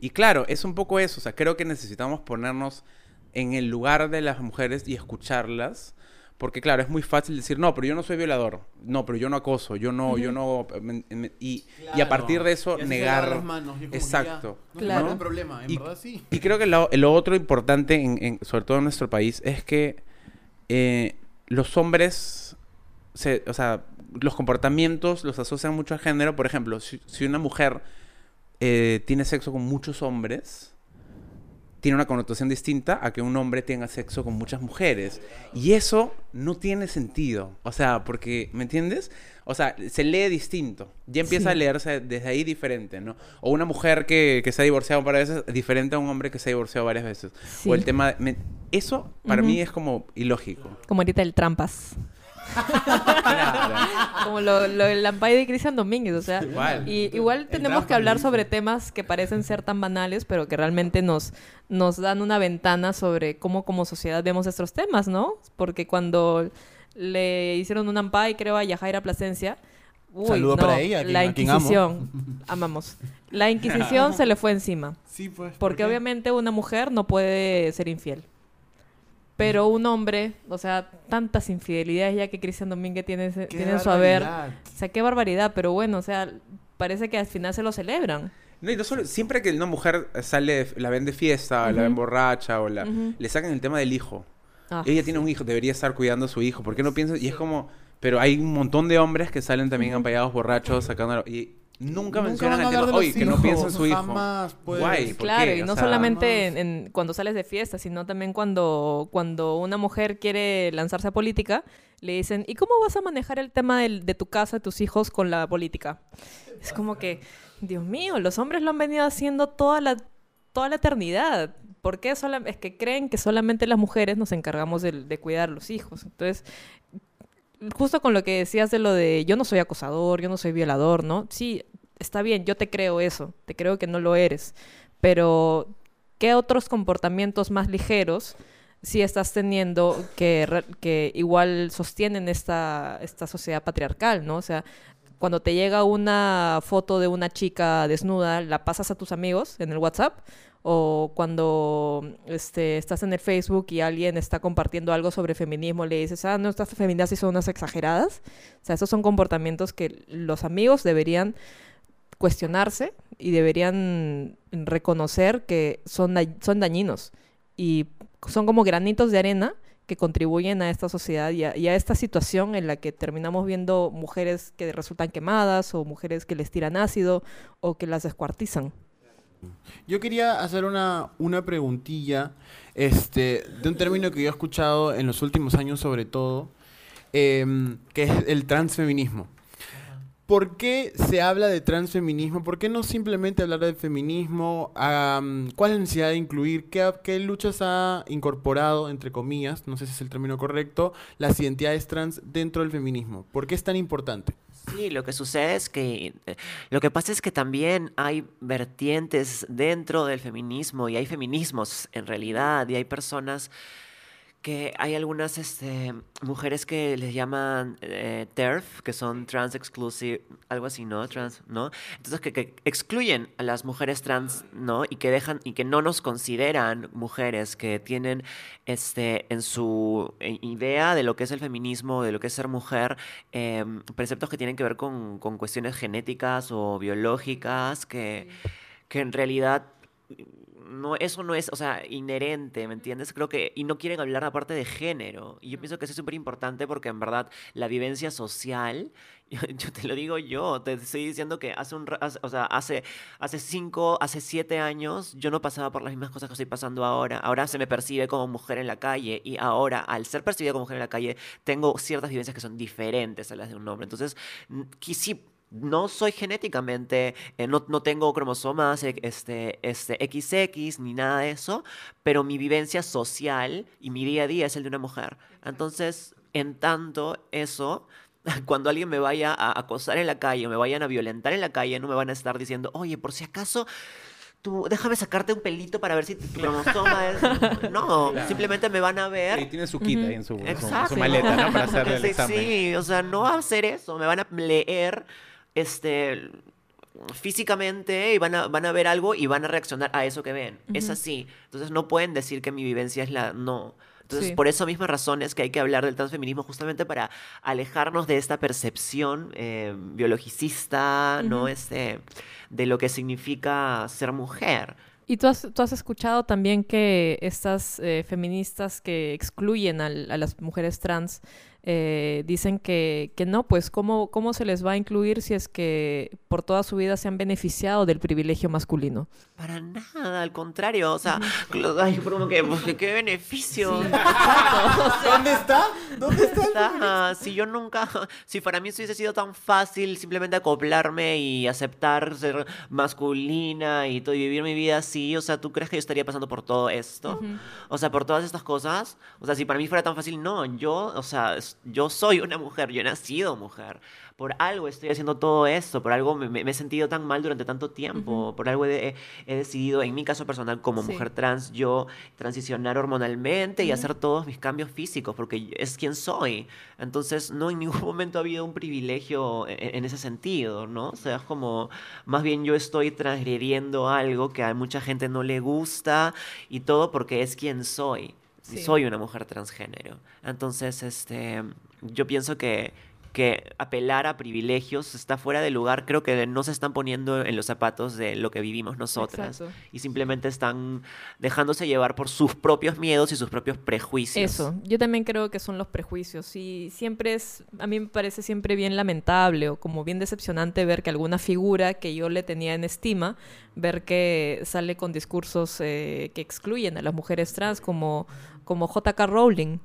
Y claro, es un poco eso, o sea, creo que necesitamos ponernos en el lugar de las mujeres y escucharlas, porque claro, es muy fácil decir, no, pero yo no soy violador, no, pero yo no acoso, yo no, yo no... me- me- y, y a partir de eso Y negar... las manos, y Exacto. ya, No Claro. no hay problema, en Y- verdad sí. Y creo que lo, lo otro importante, en, en- sobre todo en nuestro país, es que eh, los hombres, se- o sea, los comportamientos los asocian mucho al género. Por ejemplo, si, si una mujer eh, tiene sexo con muchos hombres, tiene una connotación distinta a que un hombre tenga sexo con muchas mujeres. Y eso no tiene sentido. O sea, porque, ¿me entiendes? O sea, se lee distinto. Ya empieza Sí. a leerse desde ahí diferente, ¿no? O una mujer que, que se ha divorciado varias veces, diferente a un hombre que se ha divorciado varias veces. Sí. O el tema... de- me- eso, para mí, es como ilógico. Como ahorita el trampas. Claro. Como lo, lo el Lampay de Cristian Domínguez, o sea, Igual. y igual tenemos que hablar sobre temas que parecen ser tan banales, pero que realmente nos, nos dan una ventana sobre cómo como sociedad vemos estos temas, ¿no? Porque cuando le hicieron un Ampay, creo, a Yajaira Plasencia, uy, Saludo no, para ella, a quien- la a quien amo. Inquisición, amamos, la Inquisición se le fue encima. Sí, pues. ¿por Porque obviamente una mujer no puede ser infiel. Pero un hombre, o sea, tantas infidelidades ya que Cristian Domínguez tiene, Qué tiene en su haber. barbaridad. O sea, qué barbaridad, pero bueno, o sea, parece que al final se lo celebran. No, y no solo, siempre que una mujer sale, de- la ven de fiesta, la ven borracha, o la, le sacan el tema del hijo. Ah, Ella tiene un hijo, debería estar cuidando a su hijo. ¿Por qué no piensas? Y es como... Pero hay un montón de hombres que salen también ampallados borrachos, sacándolo... Y nunca, mencionan van a el tema, oye, que no hijos, piensa en su hijo. jamás, pues. Guay, ¿por Claro, qué? y O no sea, solamente en, en- cuando sales de fiesta, sino también cuando, cuando una mujer quiere lanzarse a política, le dicen, ¿y cómo vas a manejar el tema de tu casa, de tus hijos con la política? Es como que, Dios mío, los hombres lo han venido haciendo toda la, toda la eternidad. ¿Por qué sola- es que creen que solamente las mujeres nos encargamos de, de cuidar los hijos? Entonces, justo con lo que decías de lo de yo no soy acosador, yo no soy violador, ¿no? Sí, está bien, yo te creo eso, te creo que no lo eres, pero ¿qué otros comportamientos más ligeros sí estás teniendo que, que igual sostienen esta, esta sociedad patriarcal, ¿no? O sea, cuando te llega una foto de una chica desnuda, la pasas a tus amigos en el WhatsApp, o cuando este, estás en el Facebook y alguien está compartiendo algo sobre feminismo, le dices, ah, no, estas feministas son unas exageradas. O sea, esos son comportamientos que los amigos deberían cuestionarse y deberían reconocer que son dañinos y son como granitos de arena que contribuyen a esta sociedad y a, esta situación en la que terminamos viendo mujeres que resultan quemadas o mujeres que les tiran ácido o que las descuartizan. Yo quería hacer una, una preguntilla este, de un término que yo he escuchado en los últimos años sobre todo, em, que es el transfeminismo. ¿Por qué se habla de transfeminismo? ¿Por qué no simplemente hablar de feminismo? ¿Cuál es la necesidad de incluir? ¿Qué, ¿Qué luchas ha incorporado, entre comillas, no sé si es el término correcto, las identidades trans dentro del feminismo? ¿Por qué es tan importante? Sí, lo que sucede es que eh, lo que pasa es que también hay vertientes dentro del feminismo y hay feminismos en realidad y hay personas que hay algunas este, mujeres que les llaman eh, TERF, que son trans exclusive, algo así, ¿no? Trans, ¿no? Entonces que, que excluyen a las mujeres trans, ¿no? Y que dejan y que no nos consideran mujeres que tienen este en su eh, idea de lo que es el feminismo, de lo que es ser mujer, eh, preceptos que tienen que ver con, con cuestiones genéticas o biológicas que, que en realidad no, eso no es, o sea, inherente, ¿me entiendes? Creo que, y no quieren hablar aparte de género. Y yo pienso que eso es súper importante porque en verdad la vivencia social, yo, yo te lo digo yo, te estoy diciendo que hace un, hace- o sea, hace, hace cinco, hace siete años yo no pasaba por las mismas cosas que estoy pasando ahora. Ahora se me percibe como mujer en la calle y ahora, al ser percibida como mujer en la calle, tengo ciertas vivencias que son diferentes a las de un hombre. Entonces, sí, no soy genéticamente, eh, no, no tengo cromosomas eh, este, este, XX ni nada de eso, pero mi vivencia social y mi día a día es el de una mujer. Entonces, en tanto eso, cuando alguien me vaya a acosar en la calle o me vayan a violentar en la calle, no me van a estar diciendo, oye, por si acaso tú, déjame sacarte un pelito para ver si tu cromosoma es... No, simplemente me van a ver. Y tiene su kit ahí en su, su- su maleta, ¿no? Para hacerle el Sí, examen. Sí, o sea, no va a hacer eso. Me van a leer este físicamente y van a, van a ver algo y van a reaccionar a eso que ven. Es así. Entonces no pueden decir que mi vivencia es la... No. Entonces, Sí. por esa misma razón es que hay que hablar del transfeminismo justamente para alejarnos de esta percepción eh, biologicista, ¿no? Este, de lo que significa ser mujer. Y tú has, tú has escuchado también que estas eh, feministas que excluyen al- a las mujeres trans eh, dicen que, que no, pues ¿cómo, ¿cómo se les va a incluir si es que por toda su vida se han beneficiado del privilegio masculino? Para nada, al contrario. O sea, ay, pues, qué beneficio. ¿Dónde está? ¿Dónde está? Está, si yo nunca, si para mí eso hubiese sido tan fácil simplemente acoplarme y aceptar ser masculina y todo y vivir mi vida así, o sea, ¿tú crees que yo estaría pasando por todo esto? O sea, por todas estas cosas, o sea, si para mí fuera tan fácil, no, yo, o sea, yo soy una mujer, yo he nacido mujer. Por algo estoy haciendo todo esto, por algo me, he sentido tan mal durante tanto tiempo, por algo he, he decidido, en mi caso personal, como Sí. mujer trans, yo transicionar hormonalmente y hacer todos mis cambios físicos, porque es quien soy. Entonces, no en ningún momento ha habido un privilegio en, en ese sentido, ¿no? O sea, es como, más bien yo estoy transgrediendo algo que a mucha gente no le gusta y todo porque es quien soy. Soy una mujer transgénero. Entonces, este, yo pienso que, que apelar a privilegios está fuera de lugar. Creo que no se están poniendo en los zapatos de lo que vivimos nosotras. Exacto. Y simplemente están dejándose llevar por sus propios miedos y sus propios prejuicios. Eso, yo también creo que son los prejuicios y siempre es, a mí me parece siempre bien lamentable o como bien decepcionante ver que alguna figura que yo le tenía en estima, ver que sale con discursos eh, que excluyen a las mujeres trans como, como J.K. Rowling,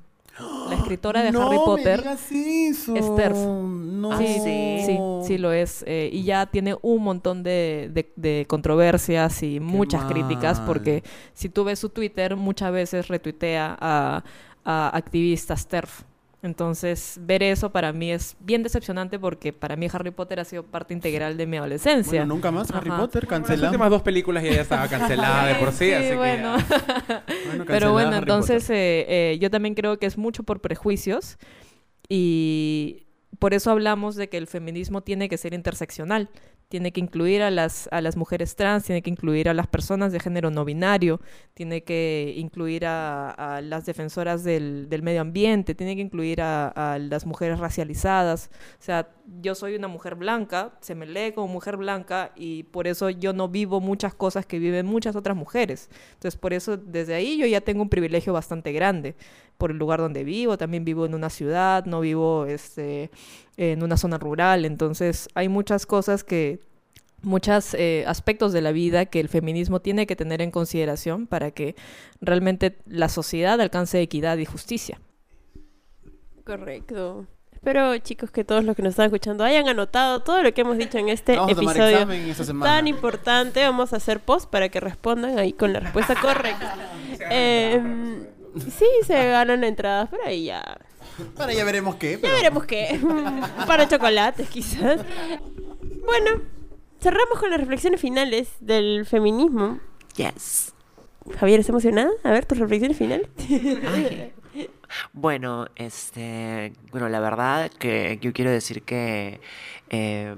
la escritora de no Harry me Potter. digas eso. es TERF. No. Ah, Sí, sí. sí, lo es. eh, y ya tiene un montón de, de- de controversias y muchas críticas porque si tú ves su Twitter, muchas veces retuitea a, a activistas TERF. Entonces, ver eso para mí es bien decepcionante porque para mí Harry Potter ha sido parte integral de mi adolescencia. Bueno, nunca más Harry Ajá. Potter Bueno, Las cancelado. últimas dos películas ya, ya estaba cancelada de por sí, Sí, así que bueno. ya- Bueno, Pero cancelada bueno, Harry entonces eh, eh, yo también creo que es mucho por prejuicios y por eso hablamos de que el feminismo tiene que ser interseccional, tiene que incluir a las, a las mujeres trans, tiene que incluir a las personas de género no binario, tiene que incluir a, a las defensoras del, del medio ambiente, tiene que incluir a, a las mujeres racializadas. O sea, yo soy una mujer blanca, se me lee como mujer blanca y por eso yo no vivo muchas cosas que viven muchas otras mujeres. Entonces, por eso desde ahí yo ya tengo un privilegio bastante grande por el lugar donde vivo, también vivo en una ciudad, no vivo este, en una zona rural, entonces hay muchas cosas que muchos aspectos de la vida que el feminismo tiene que tener en consideración para que realmente la sociedad alcance equidad y justicia. Correcto. Espero, chicos, que todos los que nos están escuchando hayan anotado todo lo que hemos dicho en este Vamos a tomar episodio examen esta semana. tan importante. Vamos a hacer post para que respondan ahí con la respuesta correcta. Em, sí, se ganan entradas, pero ahí ya. Bueno, ya veremos qué. Ya veremos qué. Para chocolates, quizás. Bueno, cerramos con las reflexiones finales del feminismo. Yes. Javier, ¿estás emocionada? A ver, tus reflexiones finales. Ay. Bueno, este, bueno, la verdad que yo quiero decir que eh,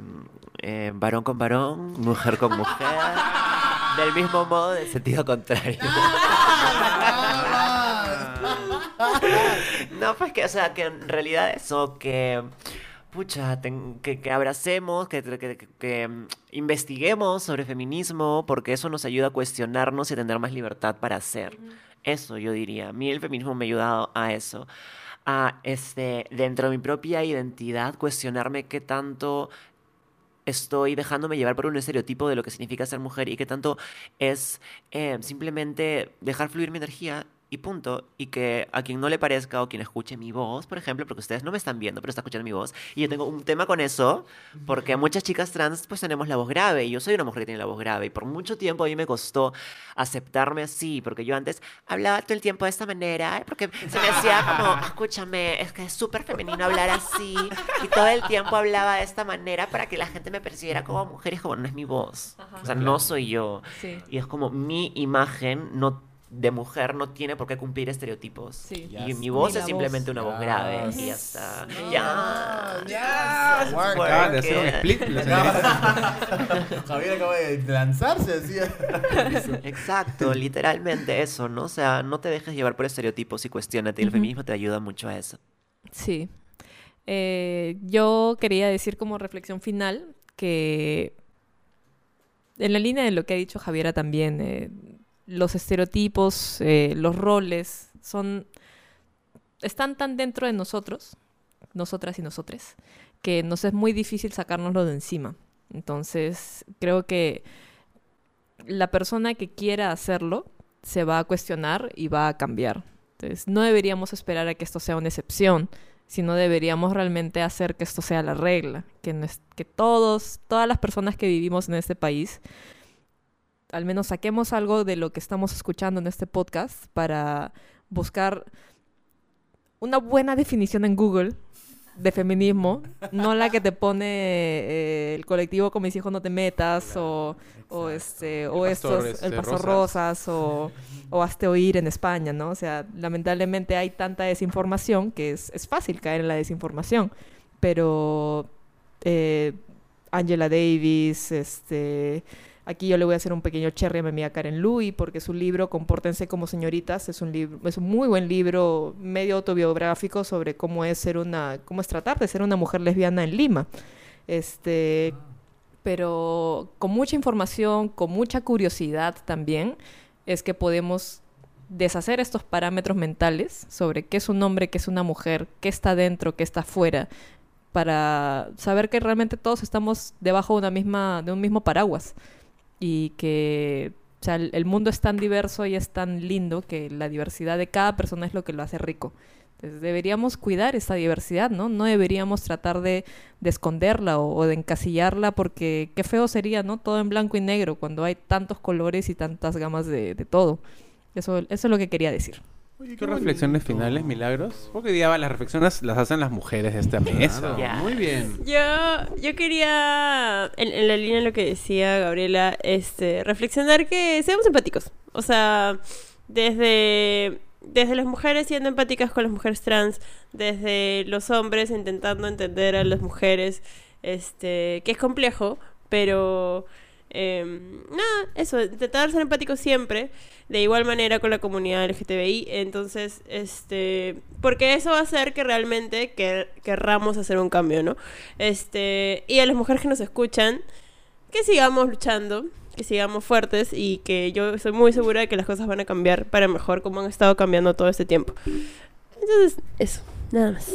eh, varón con varón, mujer con mujer, del mismo modo, del sentido contrario. No, pues que, o sea, que en realidad eso, que, pucha, que, que abracemos, que, que- investiguemos sobre feminismo, porque eso nos ayuda a cuestionarnos y a tener más libertad para hacer. Eso yo diría. A mí el feminismo me ha ayudado a eso. A, este, dentro de mi propia identidad, cuestionarme qué tanto estoy dejándome llevar por un estereotipo de lo que significa ser mujer y qué tanto es eh, simplemente dejar fluir mi energía y punto. Y que a quien no le parezca o quien escuche mi voz, por ejemplo, porque ustedes no me están viendo, pero están escuchando mi voz, y yo tengo un tema con eso, porque muchas chicas trans pues tenemos la voz grave, y yo soy una mujer que tiene la voz grave, y por mucho tiempo a mí me costó aceptarme así, porque yo antes hablaba todo el tiempo de esta manera, porque se me hacía como, escúchame, es que es súper femenino hablar así, y todo el tiempo hablaba de esta manera para que la gente me percibiera como mujer, y es como, no es mi voz, o sea, no soy yo. Sí. Y es como mi imagen no de mujer no tiene por qué cumplir estereotipos. Sí. Y mi voz Ni es simplemente una voz Yes. grave y ya está. Ya. Acaban de hacer un split. Javier acaba de lanzarse así. Exacto, literalmente eso, ¿no? O sea, no te dejes llevar por estereotipos y cuestionate. Y el feminismo te ayuda mucho a eso. Sí. Eh, yo quería decir como reflexión final que en la línea de lo que ha dicho Javiera también, eh, los estereotipos, eh, los roles, son están tan dentro de nosotros, nosotras y nosotres, que nos es muy difícil sacárnoslo de encima. Entonces, creo que la persona que quiera hacerlo se va a cuestionar y va a cambiar. Entonces, no deberíamos esperar a que esto sea una excepción, sino deberíamos realmente hacer que esto sea la regla, que, nues- que todos, todas las personas que vivimos en este país, al menos saquemos algo de lo que estamos escuchando en este podcast para buscar una buena definición en Google de feminismo, no la que te pone eh, el colectivo con mis hijos no te metas o, o este o El estos el pastor Rosas. Rosas o, o hazte oír en España, ¿no? O sea, lamentablemente hay tanta desinformación que es, es fácil caer en la desinformación, pero eh, Angela Davis, este Aquí yo le voy a hacer un pequeño cherry a mi amiga Karen Louis, porque su libro, Compórtense como señoritas, es un libro, es un muy buen libro, medio autobiográfico sobre cómo es ser una, cómo es tratar de ser una mujer lesbiana en Lima. Este, pero con mucha información, con mucha curiosidad también, es que podemos deshacer estos parámetros mentales sobre qué es un hombre, qué es una mujer, qué está dentro, qué está fuera, para saber que realmente todos estamos debajo de una misma, de un mismo paraguas y que el mundo es tan diverso y es tan lindo que la diversidad de cada persona es lo que lo hace rico. Entonces deberíamos cuidar esa diversidad, ¿no? No deberíamos tratar de, de esconderla o, o de encasillarla porque qué feo sería, ¿no? Todo en blanco y negro cuando hay tantos colores y tantas gamas de, de todo. Eso, eso es lo que quería decir. Oye, ¿Qué reflexiones bonito. finales, milagros? Porque hoy día las reflexiones las hacen las mujeres de esta mesa. Claro, Ya. Muy bien. Yo, yo quería, en, en la línea de lo que decía Gabriela, este, reflexionar que seamos empáticos. O sea, desde, desde las mujeres siendo empáticas con las mujeres trans, desde los hombres intentando entender a las mujeres, este, que es complejo, pero em, nada, eso, intentar ser empáticos siempre, de igual manera con la comunidad LGTBI, entonces, este, porque eso va a hacer que realmente quer- querramos hacer un cambio, ¿no? Este, y a las mujeres que nos escuchan, que sigamos luchando, que sigamos fuertes y que yo estoy muy segura de que las cosas van a cambiar para mejor como han estado cambiando todo este tiempo. Entonces, eso, nada más.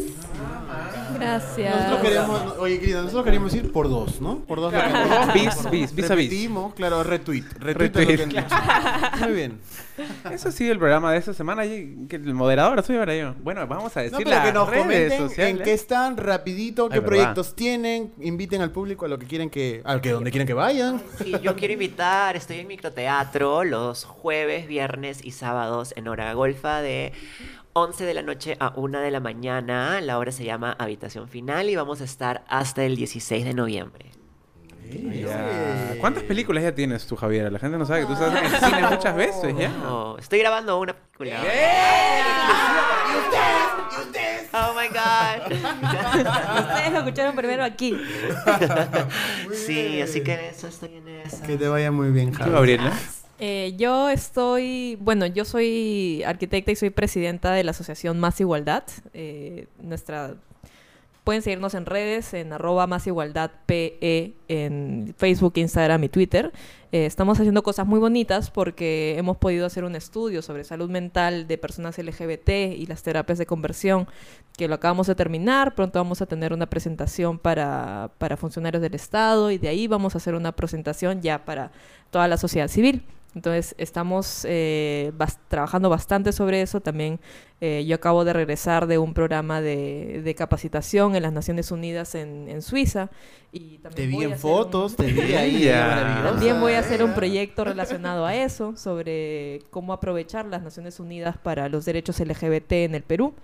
Gracias. Nosotros queremos, oye querida, nosotros queríamos ir por dos, ¿no? Por dos. Claro, bis, bis, bis a bis. Repetimos, claro, retweet. Retweet, Retweet, es lo que han dicho. Muy bien. Eso ha sido el programa de esta semana. que el moderador soy ahora yo. Bueno, vamos a decir No, pero las que nos redes comenten sociales. en qué están, rapidito, qué Ay, verdad. proyectos tienen, inviten al público a lo que quieren que, a que donde quieren que vayan. Sí, yo quiero invitar, estoy en microteatro los jueves, viernes y sábados en hora golfa de 11 de la noche a 1 de la mañana. La hora se llama Habitación Final y vamos a estar hasta el 16 de noviembre. ¿Cuántas películas ya tienes tú, Javier? La gente no sabe que tú estás en el cine muchas veces ya. Oh, estoy grabando una película. Oh my god. Ustedes lo escucharon primero aquí. sí, así que en eso estoy en eso. Que te vaya muy bien, ¿Tú, Javi. Gabriela? Eh, yo estoy, bueno, yo soy arquitecta y soy presidenta de la asociación Más Igualdad. Eh, nuestra, pueden seguirnos en redes, en arroba más igualdad PE, en Facebook, Instagram y Twitter. Eh, estamos haciendo cosas muy bonitas porque hemos podido hacer un estudio sobre salud mental de personas LGBT y las terapias de conversión, que lo acabamos de terminar. Pronto vamos a tener una presentación para, para funcionarios del Estado y de ahí vamos a hacer una presentación ya para toda la sociedad civil. Entonces estamos eh, bas- trabajando bastante sobre eso. También eh, yo acabo de regresar de un programa de, de capacitación en las Naciones Unidas en, en Suiza. Y también Te vi voy a en hacer un- fotos, te vi ahí. También voy a hacer un Eh, proyecto relacionado a eso, sobre cómo aprovechar las Naciones Unidas para los derechos LGBT en el Perú.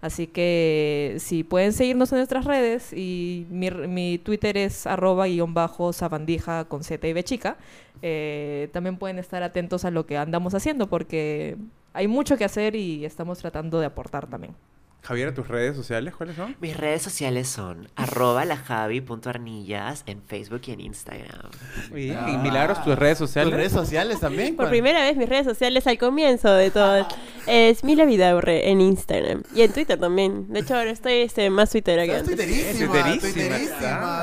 Así que si pueden seguirnos en nuestras redes y mi, mi Twitter es arroba guion bajo sabandija con Z y B chica, eh, también pueden estar atentos a lo que andamos haciendo porque hay mucho que hacer y estamos tratando de aportar también. Javier, ¿tus redes sociales cuáles son? Mis redes sociales son arroba lajavi.arnillas en Facebook y en Instagram. Bien. Y Milagros, tus redes ¿Tus sociales. redes sociales también? Por primera vez mis redes sociales al comienzo de todo es Mila Vidaurre en Instagram y en Twitter también. De hecho ahora estoy este, más twittera que antes. twitterísima, Twitterísima twitterísima,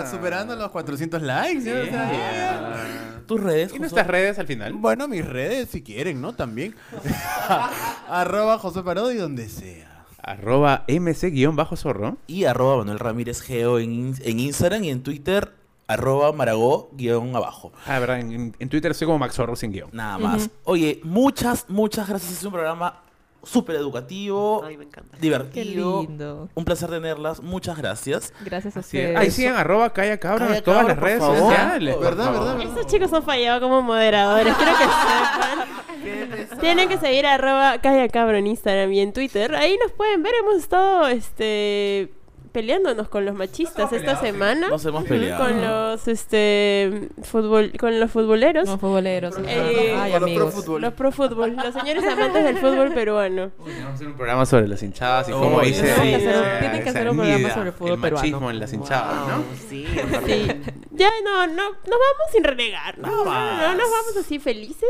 está. superando los 400 likes. ¿sí? O sea, Yeah. Tus redes, ¿Y nuestras redes al final? Bueno, mis redes, si quieren, ¿no? También. Arroba José Parodi, donde sea. Arroba mc-zorro. Y arroba Manuel Ramírez Geo en, en Instagram y en Twitter arroba Maragó guion abajo. Ah, verdad, en, en Twitter soy como Max Zorro sin guion. Nada más. Oye, muchas, muchas gracias. Es un programa súper educativo, Ay, me encanta. Qué divertido. lindo. Un placer tenerlas. Muchas gracias. Gracias a Así es. ustedes. Ahí sigan arroba Calla Cabra Calla en todas Cabra, las por redes favor. sociales. ¿Verdad, verdad, verdad? Estos chicos han fallado como moderadores, quiero que sepan. Tienen que seguir a arroba Calla Cabro en Instagram y en Twitter. Ahí nos pueden ver, hemos estado este peleándonos con los machistas esta semana. Nos hemos peleado. Con los este fútbol, con los futboleros. Los futboleros. Eh, Ay, los amigos. pro fútbol. Los pro fútbol, los señores amantes del fútbol peruano. Tenemos que hacer un programa sobre las hinchadas y Oh, cómo sí. dice. Tienen que hacer- tienen que hacer un programa sobre el fútbol el peruano. machismo en las hinchadas, ¿no? Wow, sí, Sí. Ya no, no, nos vamos sin renegar. No, no, no, nos vamos así felices.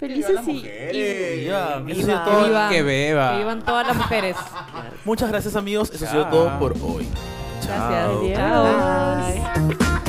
Felices y, mujeres. y- Ya, eso ha sido Viva. todo. Que vivan, Que beba. que vivan todas las mujeres. Muchas gracias amigos. Eso ha sido todo por hoy. Gracias. Chao. Adiós. Chao. Bye.